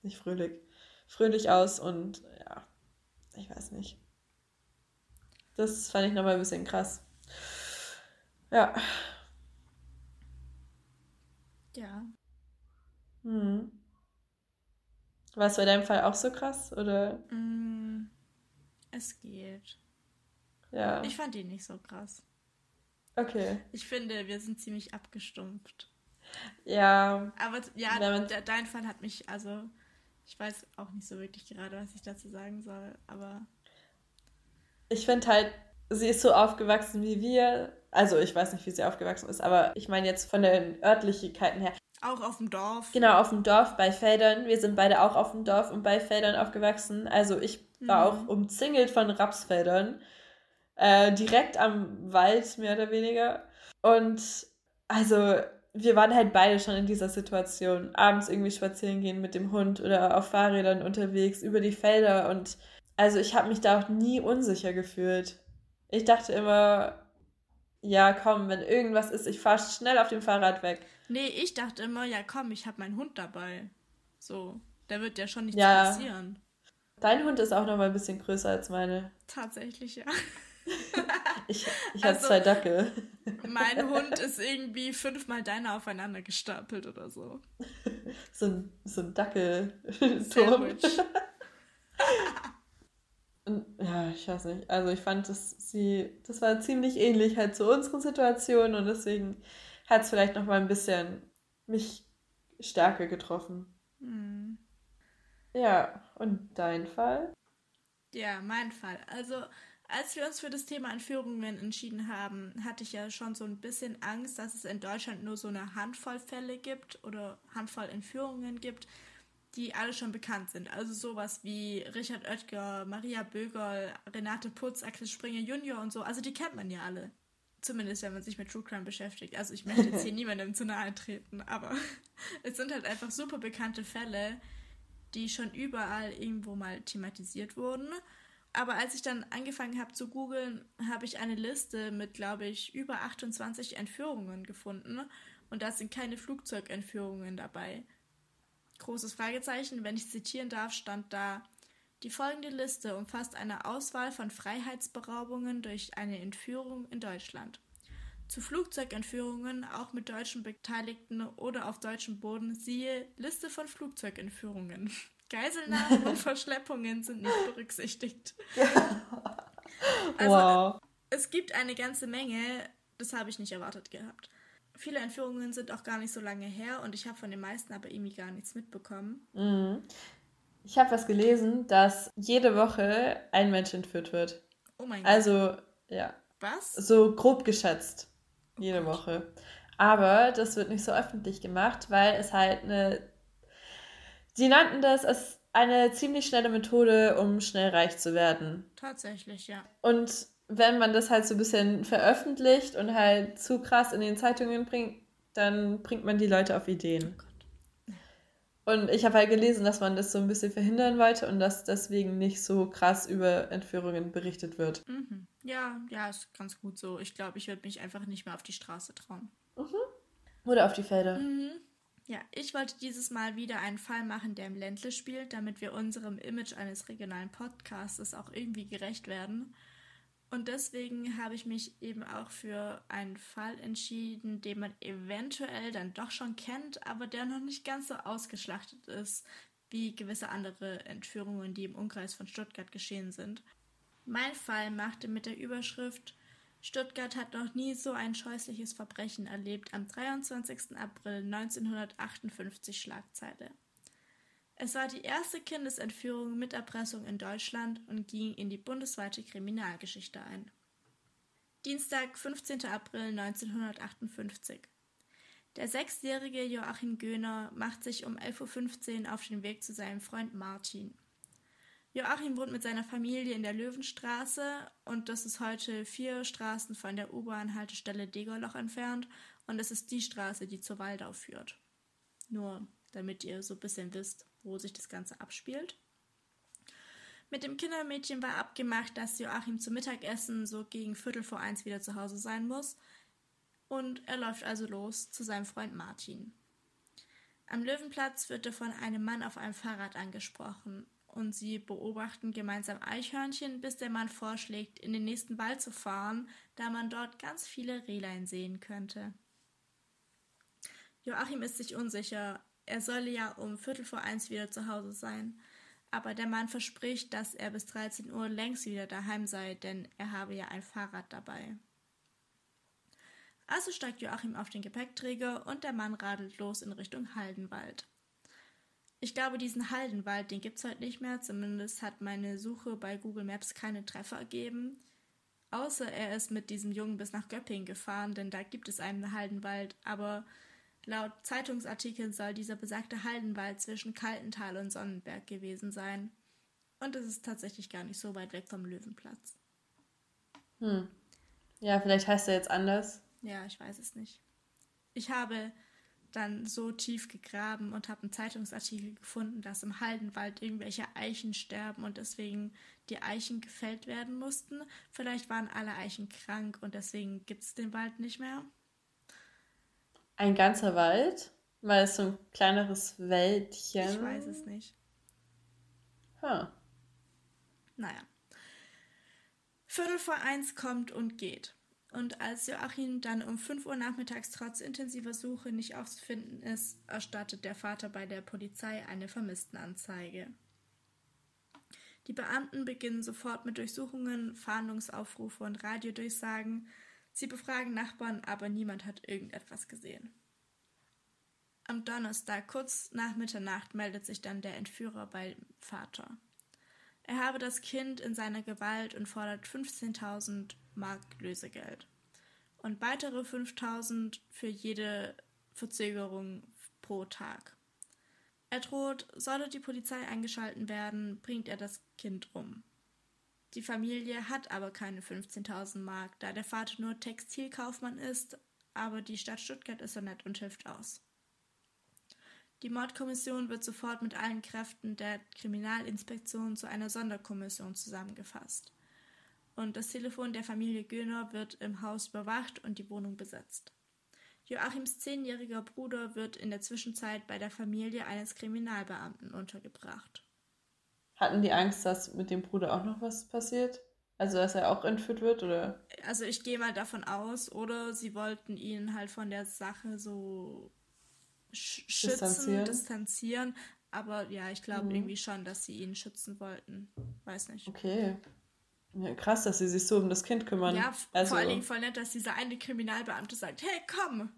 Nicht fröhlich. Fröhlich aus und ja, ich weiß nicht. Das fand ich nochmal ein bisschen krass. Ja. Ja. Hm. War es bei deinem Fall auch so krass, oder? Mm, es geht. Ja. Ich fand ihn nicht so krass. Okay. Ich finde, wir sind ziemlich abgestumpft. Ja. Aber ja, de dein Fall hat mich, also ich weiß auch nicht so wirklich gerade, was ich dazu sagen soll, aber. Ich finde halt, sie ist so aufgewachsen wie wir. Also ich weiß nicht, wie sie aufgewachsen ist, aber ich meine jetzt von den Örtlichkeiten her. Auch auf dem Dorf. Genau, auf dem Dorf bei Feldern. Wir sind beide auch auf dem Dorf und bei Feldern aufgewachsen. Also ich war mhm. auch umzingelt von Rapsfeldern. Äh, direkt am Wald, mehr oder weniger. Und also wir waren halt beide schon in dieser Situation. Abends irgendwie spazieren gehen mit dem Hund oder auf Fahrrädern unterwegs über die Felder. Und also ich habe mich da auch nie unsicher gefühlt. Ich dachte immer, ja komm, wenn irgendwas ist, ich fahre schnell auf dem Fahrrad weg. Nee, ich dachte immer, ja komm, ich habe meinen Hund dabei. So, da wird ja schon nichts ja. passieren. Dein Hund ist auch noch mal ein bisschen größer als meine. Tatsächlich, ja. (laughs) ich ich habe also, zwei Dackel. mein (laughs) Hund ist irgendwie fünfmal deiner aufeinander gestapelt oder so. so ein, so ein Dackelturm. (laughs) ja, ich weiß nicht. Also ich fand, dass sie, das war ziemlich ähnlich halt zu unseren Situationen und deswegen hat es vielleicht noch mal ein bisschen mich stärker getroffen. Mhm. Ja, und dein Fall? Ja, mein Fall. Also, als wir uns für das Thema Entführungen entschieden haben, hatte ich ja schon so ein bisschen Angst, dass es in Deutschland nur so eine Handvoll Fälle gibt oder Handvoll Entführungen gibt, die alle schon bekannt sind. Also sowas wie Richard Oetker, Maria Bögerl, Renate Putz, Axel Springer Junior und so. Also die kennt man ja alle. Zumindest, wenn man sich mit True Crime beschäftigt. Also ich möchte jetzt hier (laughs) niemandem zu nahe treten, aber (laughs) es sind halt einfach super bekannte Fälle, die schon überall irgendwo mal thematisiert wurden. Aber als ich dann angefangen habe zu googeln, habe ich eine Liste mit, glaube ich, über 28 Entführungen gefunden. Und da sind keine Flugzeugentführungen dabei. Großes Fragezeichen, wenn ich zitieren darf, stand da, die folgende Liste umfasst eine Auswahl von Freiheitsberaubungen durch eine Entführung in Deutschland. Zu Flugzeugentführungen, auch mit deutschen Beteiligten oder auf deutschem Boden, siehe Liste von Flugzeugentführungen. (laughs) Geiselnahmen und (laughs) Verschleppungen sind nicht berücksichtigt. (laughs) also, wow. Es gibt eine ganze Menge, das habe ich nicht erwartet gehabt. Viele Entführungen sind auch gar nicht so lange her und ich habe von den meisten aber irgendwie gar nichts mitbekommen. Mhm. Ich habe was gelesen, dass jede Woche ein Mensch entführt wird. Oh mein Gott. Also, ja. Was? So grob geschätzt. Jede oh Woche. Aber das wird nicht so öffentlich gemacht, weil es halt eine. Sie nannten das als eine ziemlich schnelle Methode, um schnell reich zu werden. Tatsächlich, ja. Und wenn man das halt so ein bisschen veröffentlicht und halt zu krass in den Zeitungen bringt, dann bringt man die Leute auf Ideen. Oh und ich habe halt gelesen, dass man das so ein bisschen verhindern wollte und dass deswegen nicht so krass über Entführungen berichtet wird. Mhm. Ja, ja, ist ganz gut so. Ich glaube, ich werde mich einfach nicht mehr auf die Straße trauen. Mhm. Oder auf die Felder. Mhm. Ja, ich wollte dieses Mal wieder einen Fall machen, der im Ländle spielt, damit wir unserem Image eines regionalen Podcasts auch irgendwie gerecht werden. Und deswegen habe ich mich eben auch für einen Fall entschieden, den man eventuell dann doch schon kennt, aber der noch nicht ganz so ausgeschlachtet ist wie gewisse andere Entführungen, die im Umkreis von Stuttgart geschehen sind. Mein Fall machte mit der Überschrift Stuttgart hat noch nie so ein scheußliches Verbrechen erlebt am 23. April 1958 Schlagzeile. Es war die erste Kindesentführung mit Erpressung in Deutschland und ging in die bundesweite Kriminalgeschichte ein. Dienstag, 15. April 1958. Der sechsjährige Joachim Göhner macht sich um 11.15 Uhr auf den Weg zu seinem Freund Martin. Joachim wohnt mit seiner Familie in der Löwenstraße und das ist heute vier Straßen von der U-Bahn-Haltestelle Degerloch entfernt und es ist die Straße, die zur Waldau führt. Nur damit ihr so ein bisschen wisst, wo sich das Ganze abspielt. Mit dem Kindermädchen war abgemacht, dass Joachim zum Mittagessen so gegen Viertel vor eins wieder zu Hause sein muss. Und er läuft also los zu seinem Freund Martin. Am Löwenplatz wird er von einem Mann auf einem Fahrrad angesprochen und sie beobachten gemeinsam Eichhörnchen, bis der Mann vorschlägt, in den nächsten Wald zu fahren, da man dort ganz viele Rehlein sehen könnte. Joachim ist sich unsicher, er solle ja um Viertel vor eins wieder zu Hause sein. Aber der Mann verspricht, dass er bis 13 Uhr längst wieder daheim sei, denn er habe ja ein Fahrrad dabei. Also steigt Joachim auf den Gepäckträger und der Mann radelt los in Richtung Haldenwald. Ich glaube, diesen Haldenwald, den es heute nicht mehr. Zumindest hat meine Suche bei Google Maps keine Treffer ergeben. Außer er ist mit diesem Jungen bis nach Göppingen gefahren, denn da gibt es einen Haldenwald. Aber Laut Zeitungsartikeln soll dieser besagte Haldenwald zwischen Kaltental und Sonnenberg gewesen sein. Und es ist tatsächlich gar nicht so weit weg vom Löwenplatz. Hm. Ja, vielleicht heißt er jetzt anders. Ja, ich weiß es nicht. Ich habe dann so tief gegraben und habe einen Zeitungsartikel gefunden, dass im Haldenwald irgendwelche Eichen sterben und deswegen die Eichen gefällt werden mussten. Vielleicht waren alle Eichen krank und deswegen gibt es den Wald nicht mehr. Ein ganzer Wald? Weil es so ein kleineres Wäldchen. Ich weiß es nicht. Huh. Naja. Viertel vor eins kommt und geht. Und als Joachim dann um 5 Uhr nachmittags trotz intensiver Suche nicht aufzufinden ist, erstattet der Vater bei der Polizei eine Vermisstenanzeige. Die Beamten beginnen sofort mit Durchsuchungen, Fahndungsaufrufe und Radiodurchsagen, Sie befragen Nachbarn, aber niemand hat irgendetwas gesehen. Am Donnerstag, kurz nach Mitternacht, meldet sich dann der Entführer beim Vater. Er habe das Kind in seiner Gewalt und fordert 15.000 Mark Lösegeld und weitere 5.000 für jede Verzögerung pro Tag. Er droht, sollte die Polizei eingeschalten werden, bringt er das Kind um. Die Familie hat aber keine 15.000 Mark, da der Vater nur Textilkaufmann ist, aber die Stadt Stuttgart ist so nett und hilft aus. Die Mordkommission wird sofort mit allen Kräften der Kriminalinspektion zu einer Sonderkommission zusammengefasst. Und das Telefon der Familie Göhner wird im Haus überwacht und die Wohnung besetzt. Joachims zehnjähriger Bruder wird in der Zwischenzeit bei der Familie eines Kriminalbeamten untergebracht. Hatten die Angst, dass mit dem Bruder auch noch was passiert? Also, dass er auch entführt wird, oder? Also, ich gehe mal davon aus, oder sie wollten ihn halt von der Sache so schützen, distanzieren. distanzieren. Aber ja, ich glaube mhm. irgendwie schon, dass sie ihn schützen wollten. Weiß nicht. Okay. Ja, krass, dass sie sich so um das Kind kümmern. Ja, also, vor allen Dingen voll nett, dass dieser eine Kriminalbeamte sagt, hey, komm,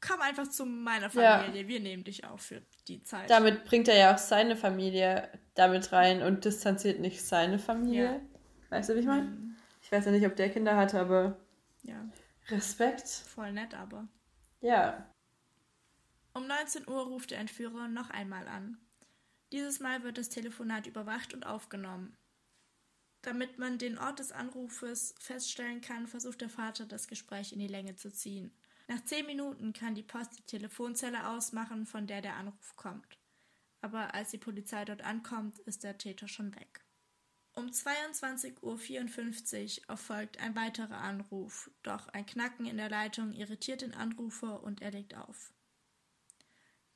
komm einfach zu meiner Familie, ja. wir nehmen dich auch für die Zeit. Damit bringt er ja auch seine Familie damit rein und distanziert nicht seine Familie. Ja. Weißt du, wie ich meine? Mhm. Ich weiß ja nicht, ob der Kinder hatte, aber ja. Respekt. Voll nett, aber. Ja. Um 19 Uhr ruft der Entführer noch einmal an. Dieses Mal wird das Telefonat überwacht und aufgenommen. Damit man den Ort des Anrufes feststellen kann, versucht der Vater, das Gespräch in die Länge zu ziehen. Nach zehn Minuten kann die Post die Telefonzelle ausmachen, von der der Anruf kommt. Aber als die Polizei dort ankommt, ist der Täter schon weg. Um 22.54 Uhr erfolgt ein weiterer Anruf, doch ein Knacken in der Leitung irritiert den Anrufer und er legt auf.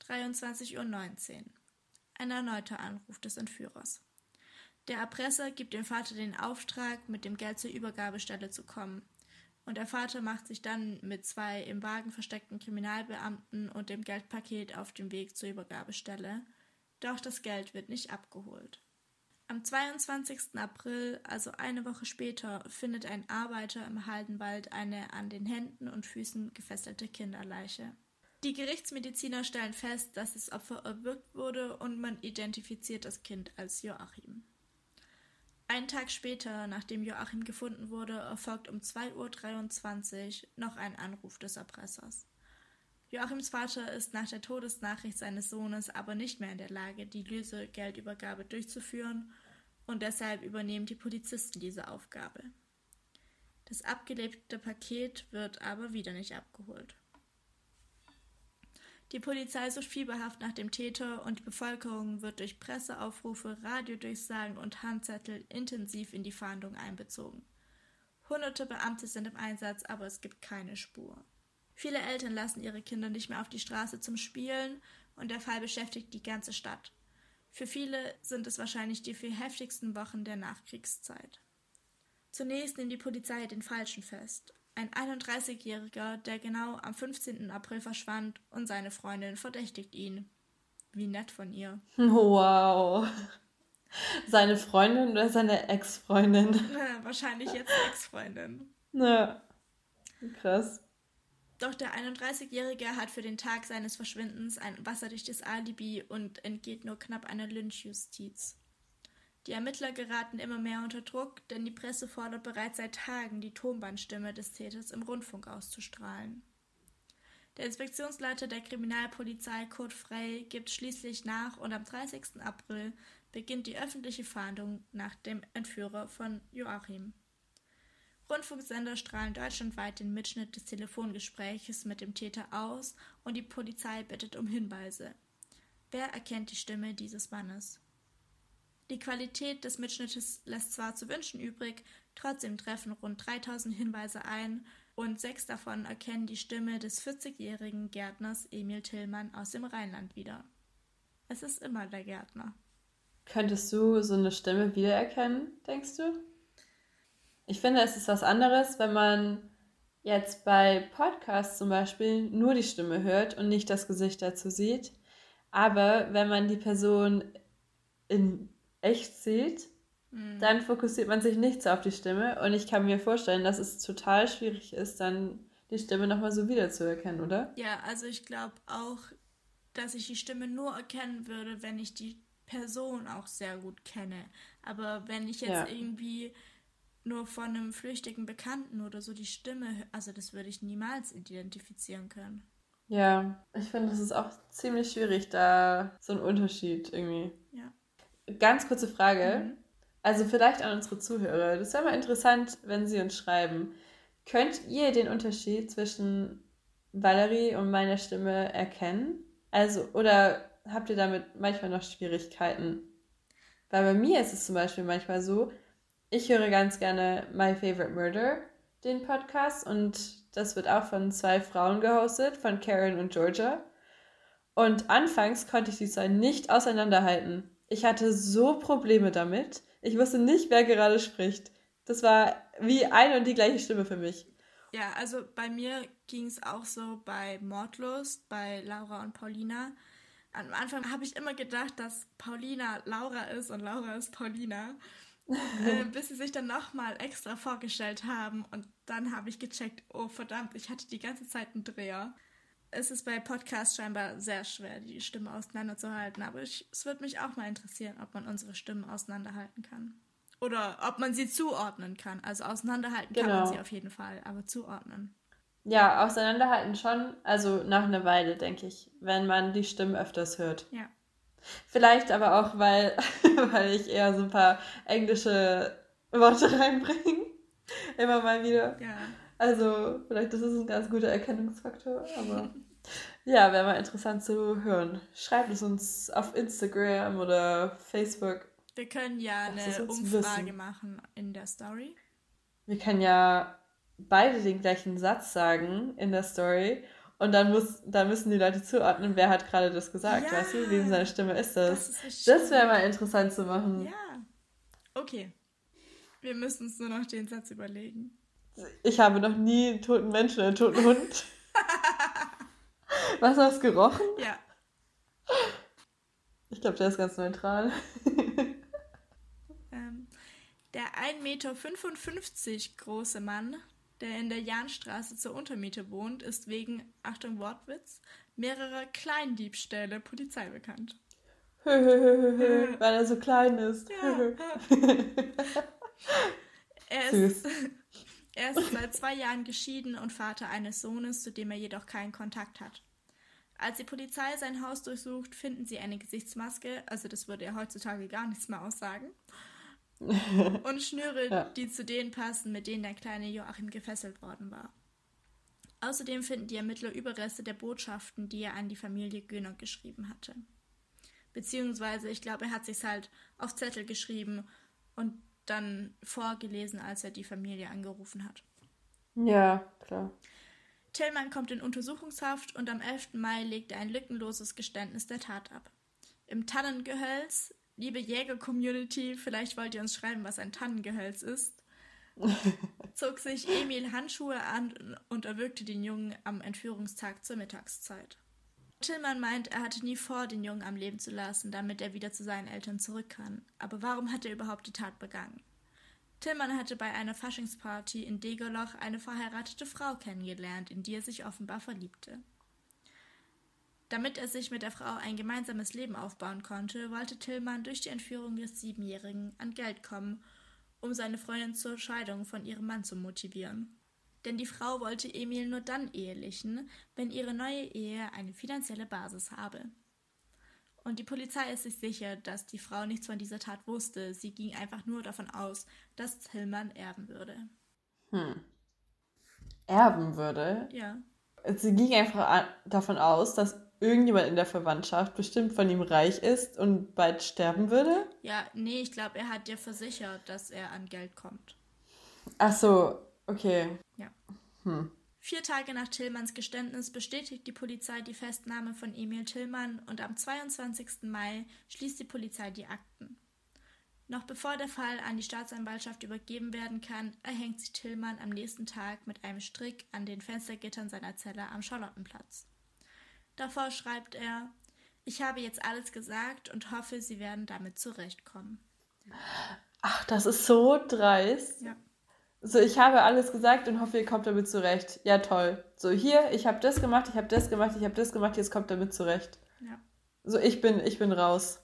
23.19 Uhr. Ein erneuter Anruf des Entführers. Der Erpresser gibt dem Vater den Auftrag, mit dem Geld zur Übergabestelle zu kommen. Und der Vater macht sich dann mit zwei im Wagen versteckten Kriminalbeamten und dem Geldpaket auf den Weg zur Übergabestelle. Doch das Geld wird nicht abgeholt. Am 22. April, also eine Woche später, findet ein Arbeiter im Haldenwald eine an den Händen und Füßen gefesselte Kinderleiche. Die Gerichtsmediziner stellen fest, dass das Opfer erwürgt wurde und man identifiziert das Kind als Joachim. Einen Tag später, nachdem Joachim gefunden wurde, erfolgt um 2.23 Uhr noch ein Anruf des Erpressers. Joachims Vater ist nach der Todesnachricht seines Sohnes aber nicht mehr in der Lage, die Lösegeldübergabe durchzuführen, und deshalb übernehmen die Polizisten diese Aufgabe. Das abgelebte Paket wird aber wieder nicht abgeholt. Die Polizei sucht fieberhaft nach dem Täter und die Bevölkerung wird durch Presseaufrufe, Radiodurchsagen und Handzettel intensiv in die Fahndung einbezogen. Hunderte Beamte sind im Einsatz, aber es gibt keine Spur. Viele Eltern lassen ihre Kinder nicht mehr auf die Straße zum Spielen und der Fall beschäftigt die ganze Stadt. Für viele sind es wahrscheinlich die vier heftigsten Wochen der Nachkriegszeit. Zunächst nimmt die Polizei den Falschen fest ein 31-Jähriger, der genau am 15. April verschwand und seine Freundin verdächtigt ihn. Wie nett von ihr. (laughs) Wow. Seine Freundin oder seine Ex-Freundin? (laughs) Wahrscheinlich jetzt Ex-Freundin. Ja. Krass. Doch der 31-Jährige hat für den Tag seines Verschwindens ein wasserdichtes Alibi und entgeht nur knapp einer Lynchjustiz. Die Ermittler geraten immer mehr unter Druck, denn die Presse fordert bereits seit Tagen, die Tonbandstimme des Täters im Rundfunk auszustrahlen. Der Inspektionsleiter der Kriminalpolizei Kurt Frey gibt schließlich nach und am 30. April beginnt die öffentliche Fahndung nach dem Entführer von Joachim. Rundfunksender strahlen deutschlandweit den Mitschnitt des Telefongespräches mit dem Täter aus und die Polizei bittet um Hinweise. Wer erkennt die Stimme dieses Mannes? Die Qualität des Mitschnittes lässt zwar zu wünschen übrig, trotzdem treffen rund 3000 Hinweise ein und sechs davon erkennen die Stimme des 40-jährigen Gärtners Emil Tillmann aus dem Rheinland wieder. Es ist immer der Gärtner. Könntest du so eine Stimme wiedererkennen, denkst du? Ich finde, es ist was anderes, wenn man jetzt bei Podcasts zum Beispiel nur die Stimme hört und nicht das Gesicht dazu sieht. Aber wenn man die Person in echt sieht, mhm. dann fokussiert man sich nicht so auf die Stimme. Und ich kann mir vorstellen, dass es total schwierig ist, dann die Stimme nochmal so wiederzuerkennen, oder? Ja, also ich glaube auch, dass ich die Stimme nur erkennen würde, wenn ich die Person auch sehr gut kenne. Aber wenn ich jetzt ja. irgendwie nur von einem flüchtigen Bekannten oder so die Stimme, also das würde ich niemals identifizieren können. Ja, ich finde, es ist auch ziemlich schwierig, da so ein Unterschied irgendwie. Ja. Ganz kurze Frage. Mhm. Also vielleicht an unsere Zuhörer. Das wäre mal interessant, wenn sie uns schreiben. Könnt ihr den Unterschied zwischen Valerie und meiner Stimme erkennen? Also, oder habt ihr damit manchmal noch Schwierigkeiten? Weil bei mir ist es zum Beispiel manchmal so, ich höre ganz gerne My Favorite Murder, den Podcast, und das wird auch von zwei Frauen gehostet, von Karen und Georgia. Und anfangs konnte ich die zwei nicht auseinanderhalten. Ich hatte so Probleme damit. Ich wusste nicht, wer gerade spricht. Das war wie eine und die gleiche Stimme für mich. Ja, also bei mir ging es auch so bei Mordlust, bei Laura und Paulina. Am Anfang habe ich immer gedacht, dass Paulina Laura ist und Laura ist Paulina. Äh, bis sie sich dann nochmal extra vorgestellt haben und dann habe ich gecheckt, oh verdammt, ich hatte die ganze Zeit einen Dreher. Es ist bei Podcasts scheinbar sehr schwer, die Stimme auseinanderzuhalten, aber ich, es würde mich auch mal interessieren, ob man unsere Stimmen auseinanderhalten kann. Oder ob man sie zuordnen kann. Also auseinanderhalten genau. kann man genau. sie auf jeden Fall, aber zuordnen. Ja, auseinanderhalten schon, also nach einer Weile, denke ich, wenn man die Stimmen öfters hört. Ja. Vielleicht aber auch, weil, (laughs) weil ich eher so ein paar englische Worte reinbringe. Immer mal wieder. Ja. Also, vielleicht ist es ein ganz guter Erkennungsfaktor, aber (laughs) ja, wäre mal interessant zu hören. Schreibt es uns auf Instagram oder Facebook. Wir können ja eine Umfrage wissen. machen in der Story. Wir können ja beide den gleichen Satz sagen in der Story und dann, muss, dann müssen die Leute zuordnen, wer hat gerade das gesagt, ja, weißt du? Wem seine Stimme ist das? Das, das wäre mal interessant zu machen. Ja. Okay. Wir müssen uns nur noch den Satz überlegen. Ich habe noch nie einen toten Menschen oder einen toten Hund. (laughs) Was hast du gerochen? Ja. Ich glaube, der ist ganz neutral. ähm, der 1,55 Meter große Mann der in der Jahnstraße zur Untermiete wohnt, ist wegen, Achtung Wortwitz, mehrerer Kleindiebstähle Polizei bekannt. (laughs) Weil er so klein ist. Ja. (laughs) er, ist (laughs) er ist seit zwei Jahren geschieden und Vater eines Sohnes, zu dem er jedoch keinen Kontakt hat. Als die Polizei sein Haus durchsucht, finden sie eine Gesichtsmaske, also das würde er heutzutage gar nichts mehr aussagen, (laughs) und Schnüre, ja. die zu denen passen, mit denen der kleine Joachim gefesselt worden war. Außerdem finden die Ermittler Überreste der Botschaften, die er an die Familie Göner geschrieben hatte. Beziehungsweise, ich glaube, er hat sich halt auf Zettel geschrieben und dann vorgelesen, als er die Familie angerufen hat. Ja, klar. Tillmann kommt in Untersuchungshaft und am 11. Mai legt er ein lückenloses Geständnis der Tat ab. Im Tannengehölz liebe Jäger-Community, vielleicht wollt ihr uns schreiben, was ein Tannengehölz ist, (laughs) zog sich Emil Handschuhe an und erwürgte den Jungen am Entführungstag zur Mittagszeit. Tillmann meint, er hatte nie vor, den Jungen am Leben zu lassen, damit er wieder zu seinen Eltern zurück kann. Aber warum hat er überhaupt die Tat begangen? Tillmann hatte bei einer Faschingsparty in Degerloch eine verheiratete Frau kennengelernt, in die er sich offenbar verliebte. Damit er sich mit der Frau ein gemeinsames Leben aufbauen konnte, wollte Tillmann durch die Entführung des Siebenjährigen an Geld kommen, um seine Freundin zur Scheidung von ihrem Mann zu motivieren. Denn die Frau wollte Emil nur dann ehelichen, wenn ihre neue Ehe eine finanzielle Basis habe. Und die Polizei ist sich sicher, dass die Frau nichts von dieser Tat wusste. Sie ging einfach nur davon aus, dass Tillmann erben würde. Hm. Erben würde? Ja. Sie ging einfach davon aus, dass irgendjemand in der Verwandtschaft bestimmt von ihm reich ist und bald sterben würde? Ja, nee, ich glaube, er hat dir versichert, dass er an Geld kommt. Ach so, okay. Ja. Hm. Vier Tage nach Tillmanns Geständnis bestätigt die Polizei die Festnahme von Emil Tillmann und am 22. Mai schließt die Polizei die Akten. Noch bevor der Fall an die Staatsanwaltschaft übergeben werden kann, erhängt sich Tillmann am nächsten Tag mit einem Strick an den Fenstergittern seiner Zelle am Charlottenplatz. Davor schreibt er, ich habe jetzt alles gesagt und hoffe, Sie werden damit zurechtkommen. Ach, das ist so dreist. Ja. So, ich habe alles gesagt und hoffe, ihr kommt damit zurecht. Ja, toll. So, hier, ich habe das gemacht, ich habe das gemacht, ich habe das gemacht, jetzt kommt damit zurecht. Ja. So, ich bin, ich bin raus.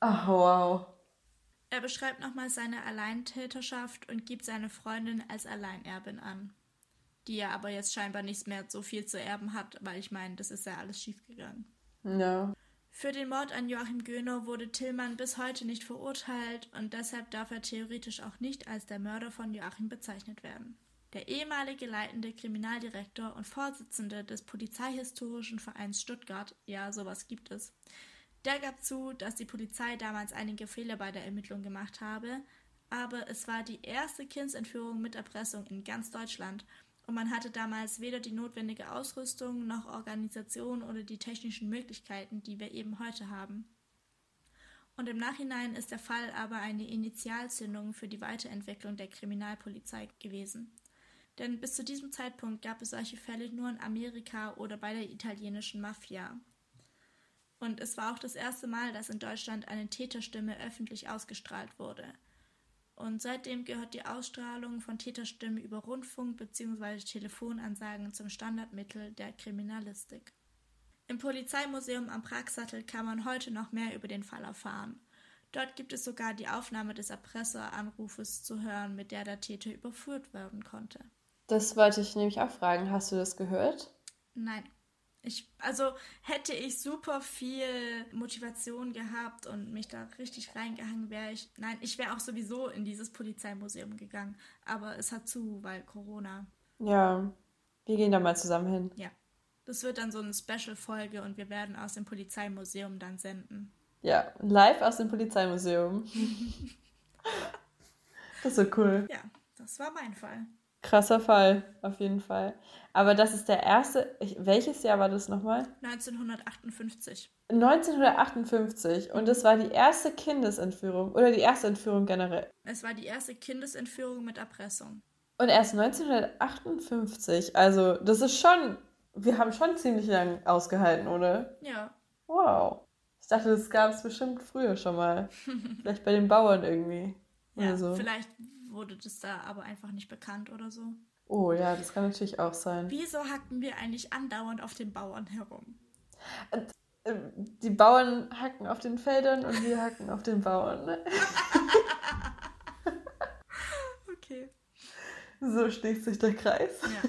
Ach, wow. Er beschreibt nochmal seine Alleintäterschaft und gibt seine Freundin als Alleinerbin an die ja aber jetzt scheinbar nicht mehr so viel zu erben hat, weil ich meine, das ist ja alles schiefgegangen. Ja. Für den Mord an Joachim Göhner wurde Tillmann bis heute nicht verurteilt und deshalb darf er theoretisch auch nicht als der Mörder von Joachim bezeichnet werden. Der ehemalige leitende Kriminaldirektor und Vorsitzende des Polizeihistorischen Vereins Stuttgart, ja, sowas gibt es, der gab zu, dass die Polizei damals einige Fehler bei der Ermittlung gemacht habe, aber es war die erste Kindsentführung mit Erpressung in ganz Deutschland und man hatte damals weder die notwendige Ausrüstung noch Organisation oder die technischen Möglichkeiten, die wir eben heute haben. Und im Nachhinein ist der Fall aber eine Initialzündung für die Weiterentwicklung der Kriminalpolizei gewesen. Denn bis zu diesem Zeitpunkt gab es solche Fälle nur in Amerika oder bei der italienischen Mafia. Und es war auch das erste Mal, dass in Deutschland eine Täterstimme öffentlich ausgestrahlt wurde. Und seitdem gehört die Ausstrahlung von Täterstimmen über Rundfunk bzw. Telefonansagen zum Standardmittel der Kriminalistik. Im Polizeimuseum am Pragsattel kann man heute noch mehr über den Fall erfahren. Dort gibt es sogar die Aufnahme des Erpresseranrufes zu hören, mit der der Täter überführt werden konnte. Das wollte ich nämlich auch fragen. Hast du das gehört? Nein. Ich, also hätte ich super viel Motivation gehabt und mich da richtig reingehangen, wäre ich. Nein, ich wäre auch sowieso in dieses Polizeimuseum gegangen. Aber es hat zu, weil Corona. Ja, wir gehen da mal zusammen hin. Ja. Das wird dann so eine Special-Folge und wir werden aus dem Polizeimuseum dann senden. Ja, live aus dem Polizeimuseum. (laughs) das ist so cool. Ja, das war mein Fall. Krasser Fall, auf jeden Fall. Aber das ist der erste. Ich, welches Jahr war das nochmal? 1958. 1958. Und das war die erste Kindesentführung oder die erste Entführung generell? Es war die erste Kindesentführung mit Erpressung. Und erst 1958. Also, das ist schon. Wir haben schon ziemlich lang ausgehalten, oder? Ja. Wow. Ich dachte, das gab es bestimmt früher schon mal. (laughs) Vielleicht bei den Bauern irgendwie. Ja, so. vielleicht wurde das da aber einfach nicht bekannt oder so. Oh ja, das kann natürlich auch sein. Wieso hacken wir eigentlich andauernd auf den Bauern herum? Äh, die Bauern hacken auf den Feldern und wir hacken auf den Bauern. Ne? (laughs) okay. So schließt sich der Kreis. Ja.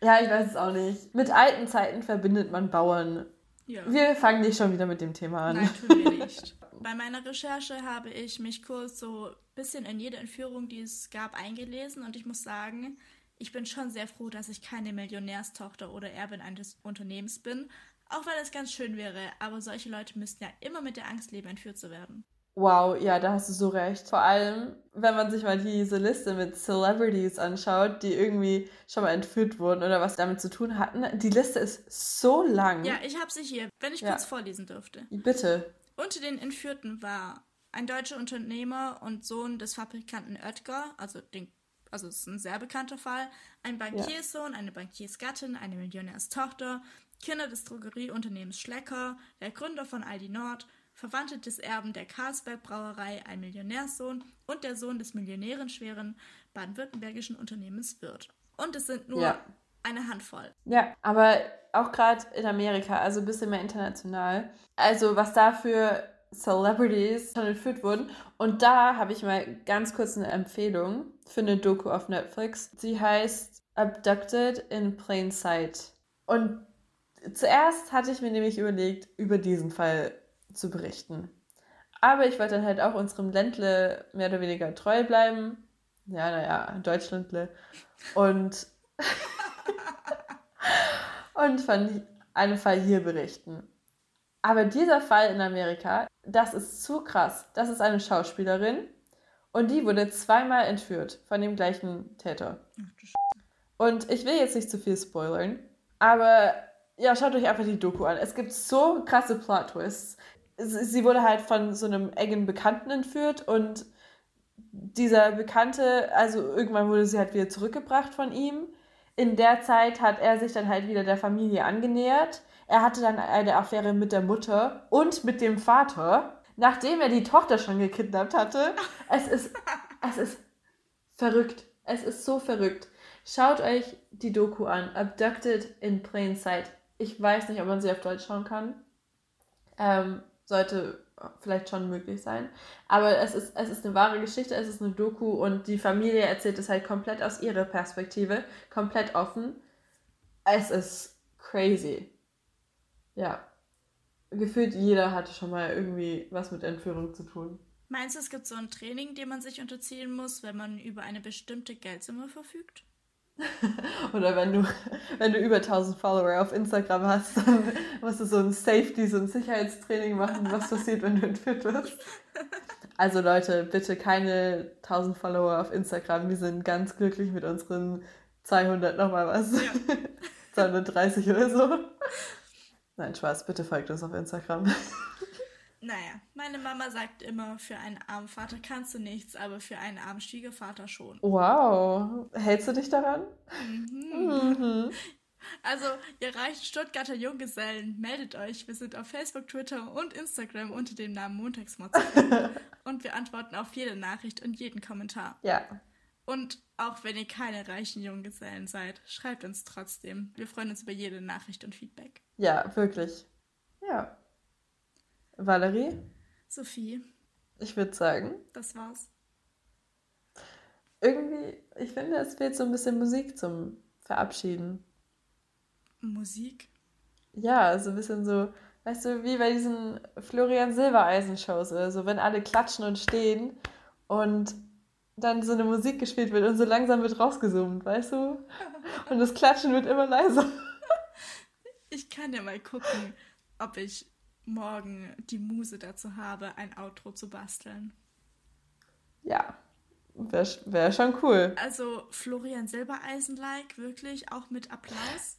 Ja, ich weiß es auch nicht. Mit alten Zeiten verbindet man Bauern. Ja. Wir fangen nicht schon wieder mit dem Thema an. Nein, tun wir nicht. (laughs) Bei meiner Recherche habe ich mich kurz so ein bisschen in jede Entführung, die es gab, eingelesen und ich muss sagen, ich bin schon sehr froh, dass ich keine Millionärstochter oder Erbin eines Unternehmens bin, auch weil es ganz schön wäre, aber solche Leute müssten ja immer mit der Angst leben, entführt zu werden. Wow, ja, da hast du so recht. Vor allem, wenn man sich mal diese Liste mit Celebrities anschaut, die irgendwie schon mal entführt wurden oder was damit zu tun hatten. Die Liste ist so lang. Ja, ich habe sie hier, wenn ich ja. kurz vorlesen dürfte. Bitte. Unter den Entführten war ein deutscher Unternehmer und Sohn des Fabrikanten Oetker, also den also es ist ein sehr bekannter Fall, ein Bankierssohn, eine Bankiersgattin, eine Millionärstochter, Kinder des Drogerieunternehmens Schlecker, der Gründer von Aldi Nord, Verwandte des Erben der Carlsberg Brauerei, ein Millionärssohn und der Sohn des millionärenschweren baden-württembergischen Unternehmens Wirth. Und es sind nur ja. Eine Handvoll. Ja, aber auch gerade in Amerika, also ein bisschen mehr international. Also was da für Celebrities schon entführt wurden. Und da habe ich mal ganz kurz eine Empfehlung für eine Doku auf Netflix. Sie heißt Abducted in Plain Sight. Und zuerst hatte ich mir nämlich überlegt, über diesen Fall zu berichten. Aber ich wollte dann halt auch unserem Ländle mehr oder weniger treu bleiben. Ja, naja, Deutschlandle. Und, (laughs) und von einem Fall hier berichten. Aber dieser Fall in Amerika, das ist zu krass. Das ist eine Schauspielerin und die wurde zweimal entführt von dem gleichen Täter. Und ich will jetzt nicht zu viel spoilern, aber ja, schaut euch einfach die Doku an. Es gibt so krasse Plot-Twists. Sie wurde halt von so einem engen Bekannten entführt und dieser Bekannte, also irgendwann wurde sie halt wieder zurückgebracht von ihm. In der Zeit hat er sich dann halt wieder der Familie angenähert er hatte dann eine Affäre mit der Mutter und mit dem Vater, nachdem er die Tochter schon gekidnappt hatte. (laughs) Es ist, es ist verrückt. Es ist so verrückt. Schaut euch die Doku an. Abducted in Plain Sight. Ich weiß nicht, ob man sie auf Deutsch schauen kann. Ähm, sollte vielleicht schon möglich sein. Aber es ist, es ist eine wahre Geschichte, es ist eine Doku und die Familie erzählt es halt komplett aus ihrer Perspektive, komplett offen. Es ist crazy. Ja. gefühlt jeder hatte schon mal irgendwie was mit Entführung zu tun. Meinst du, es gibt so ein Training, dem man sich unterziehen muss, wenn man über eine bestimmte Geldsumme verfügt? (laughs) Oder wenn du, wenn du über 1000 Follower auf Instagram hast, dann musst du so ein Safety, so ein Sicherheitstraining machen, was passiert, wenn du entführt wirst. Also Leute, bitte keine 1000 Follower auf Instagram. Wir sind ganz glücklich mit unseren 200 nochmal was. Ja. (laughs) 230 oder so. Nein, Spaß, bitte folgt uns auf Instagram. Naja, meine Mama sagt immer, für einen armen Vater kannst du nichts, aber für einen armen Schwiegervater schon. Wow. Hältst du dich daran? Mhm. Mhm. Also, ihr reicht Stuttgarter Junggesellen, meldet euch. Wir sind auf Facebook, Twitter und Instagram unter dem Namen Montagsmods. (laughs) und wir antworten auf jede Nachricht und jeden Kommentar. Ja. Und auch wenn ihr keine reichen Junggesellen seid, schreibt uns trotzdem. Wir freuen uns über jede Nachricht und Feedback. Ja, wirklich. Ja. Valerie? Sophie. Ich würde sagen. Das war's. Irgendwie, ich finde, es fehlt so ein bisschen Musik zum Verabschieden. Musik? Ja, so ein bisschen so, weißt du, wie bei diesen Florian Silbereisen-Shows oder so, wenn alle klatschen und stehen und dann so eine Musik gespielt wird und so langsam wird rausgezoomt, weißt du? (laughs) Und das Klatschen wird immer leiser. Ich kann ja mal gucken, ob ich morgen die Muse dazu habe, ein Outro zu basteln. Ja, wäre wär schon cool. Also Florian Silbereisen-like, wirklich, auch mit Applaus?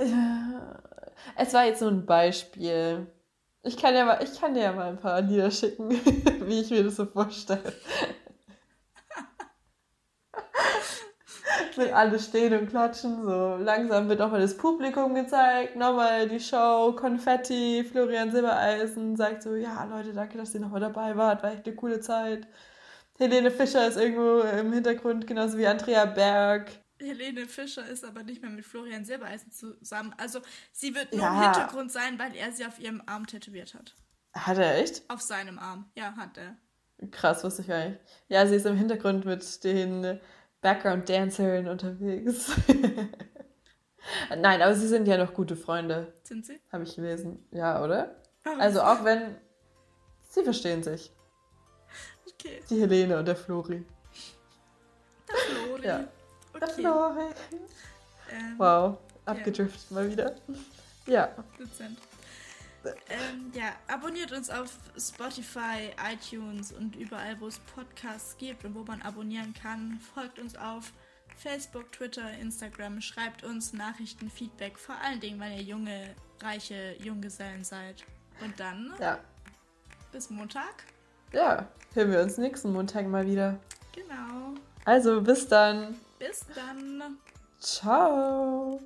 Ja, es war jetzt so ein Beispiel. Ich kann, ja mal, ich kann dir ja mal ein paar Lieder schicken, (laughs) wie ich mir das so vorstelle. Wenn alle stehen und klatschen, so langsam wird auch mal das Publikum gezeigt, nochmal die Show, Konfetti, Florian Silbereisen sagt so, ja Leute, danke, dass ihr nochmal dabei wart, war echt eine coole Zeit. Helene Fischer ist irgendwo im Hintergrund, genauso wie Andrea Berg. Helene Fischer ist aber nicht mehr mit Florian Silbereisen zusammen. Also sie wird nur ja. im Hintergrund sein, weil er sie auf ihrem Arm tätowiert hat. Hat er echt? Auf seinem Arm, ja, hat er. Krass, wusste ich gar nicht. Ja, sie ist im Hintergrund mit den Background-Dancerin unterwegs. (laughs) Nein, aber sie sind ja noch gute Freunde. Sind sie? Habe ich gelesen. Ja, oder? Oh. Also auch wenn. Sie verstehen sich. Okay. Die Helene und der Flori. Der Flori. (laughs) Ja. Okay. Der Flori. Ähm, wow, abgedriftet ja. mal wieder. Ja. Dezent. Ähm, ja, abonniert uns auf Spotify, iTunes und überall, wo es Podcasts gibt und wo man abonnieren kann. Folgt uns auf Facebook, Twitter, Instagram. Schreibt uns Nachrichten, Feedback. Vor allen Dingen, weil ihr junge, reiche Junggesellen seid. Und dann ja. bis Montag. Ja, hören wir uns nächsten Montag mal wieder. Genau. Also bis dann. Bis dann. Ciao.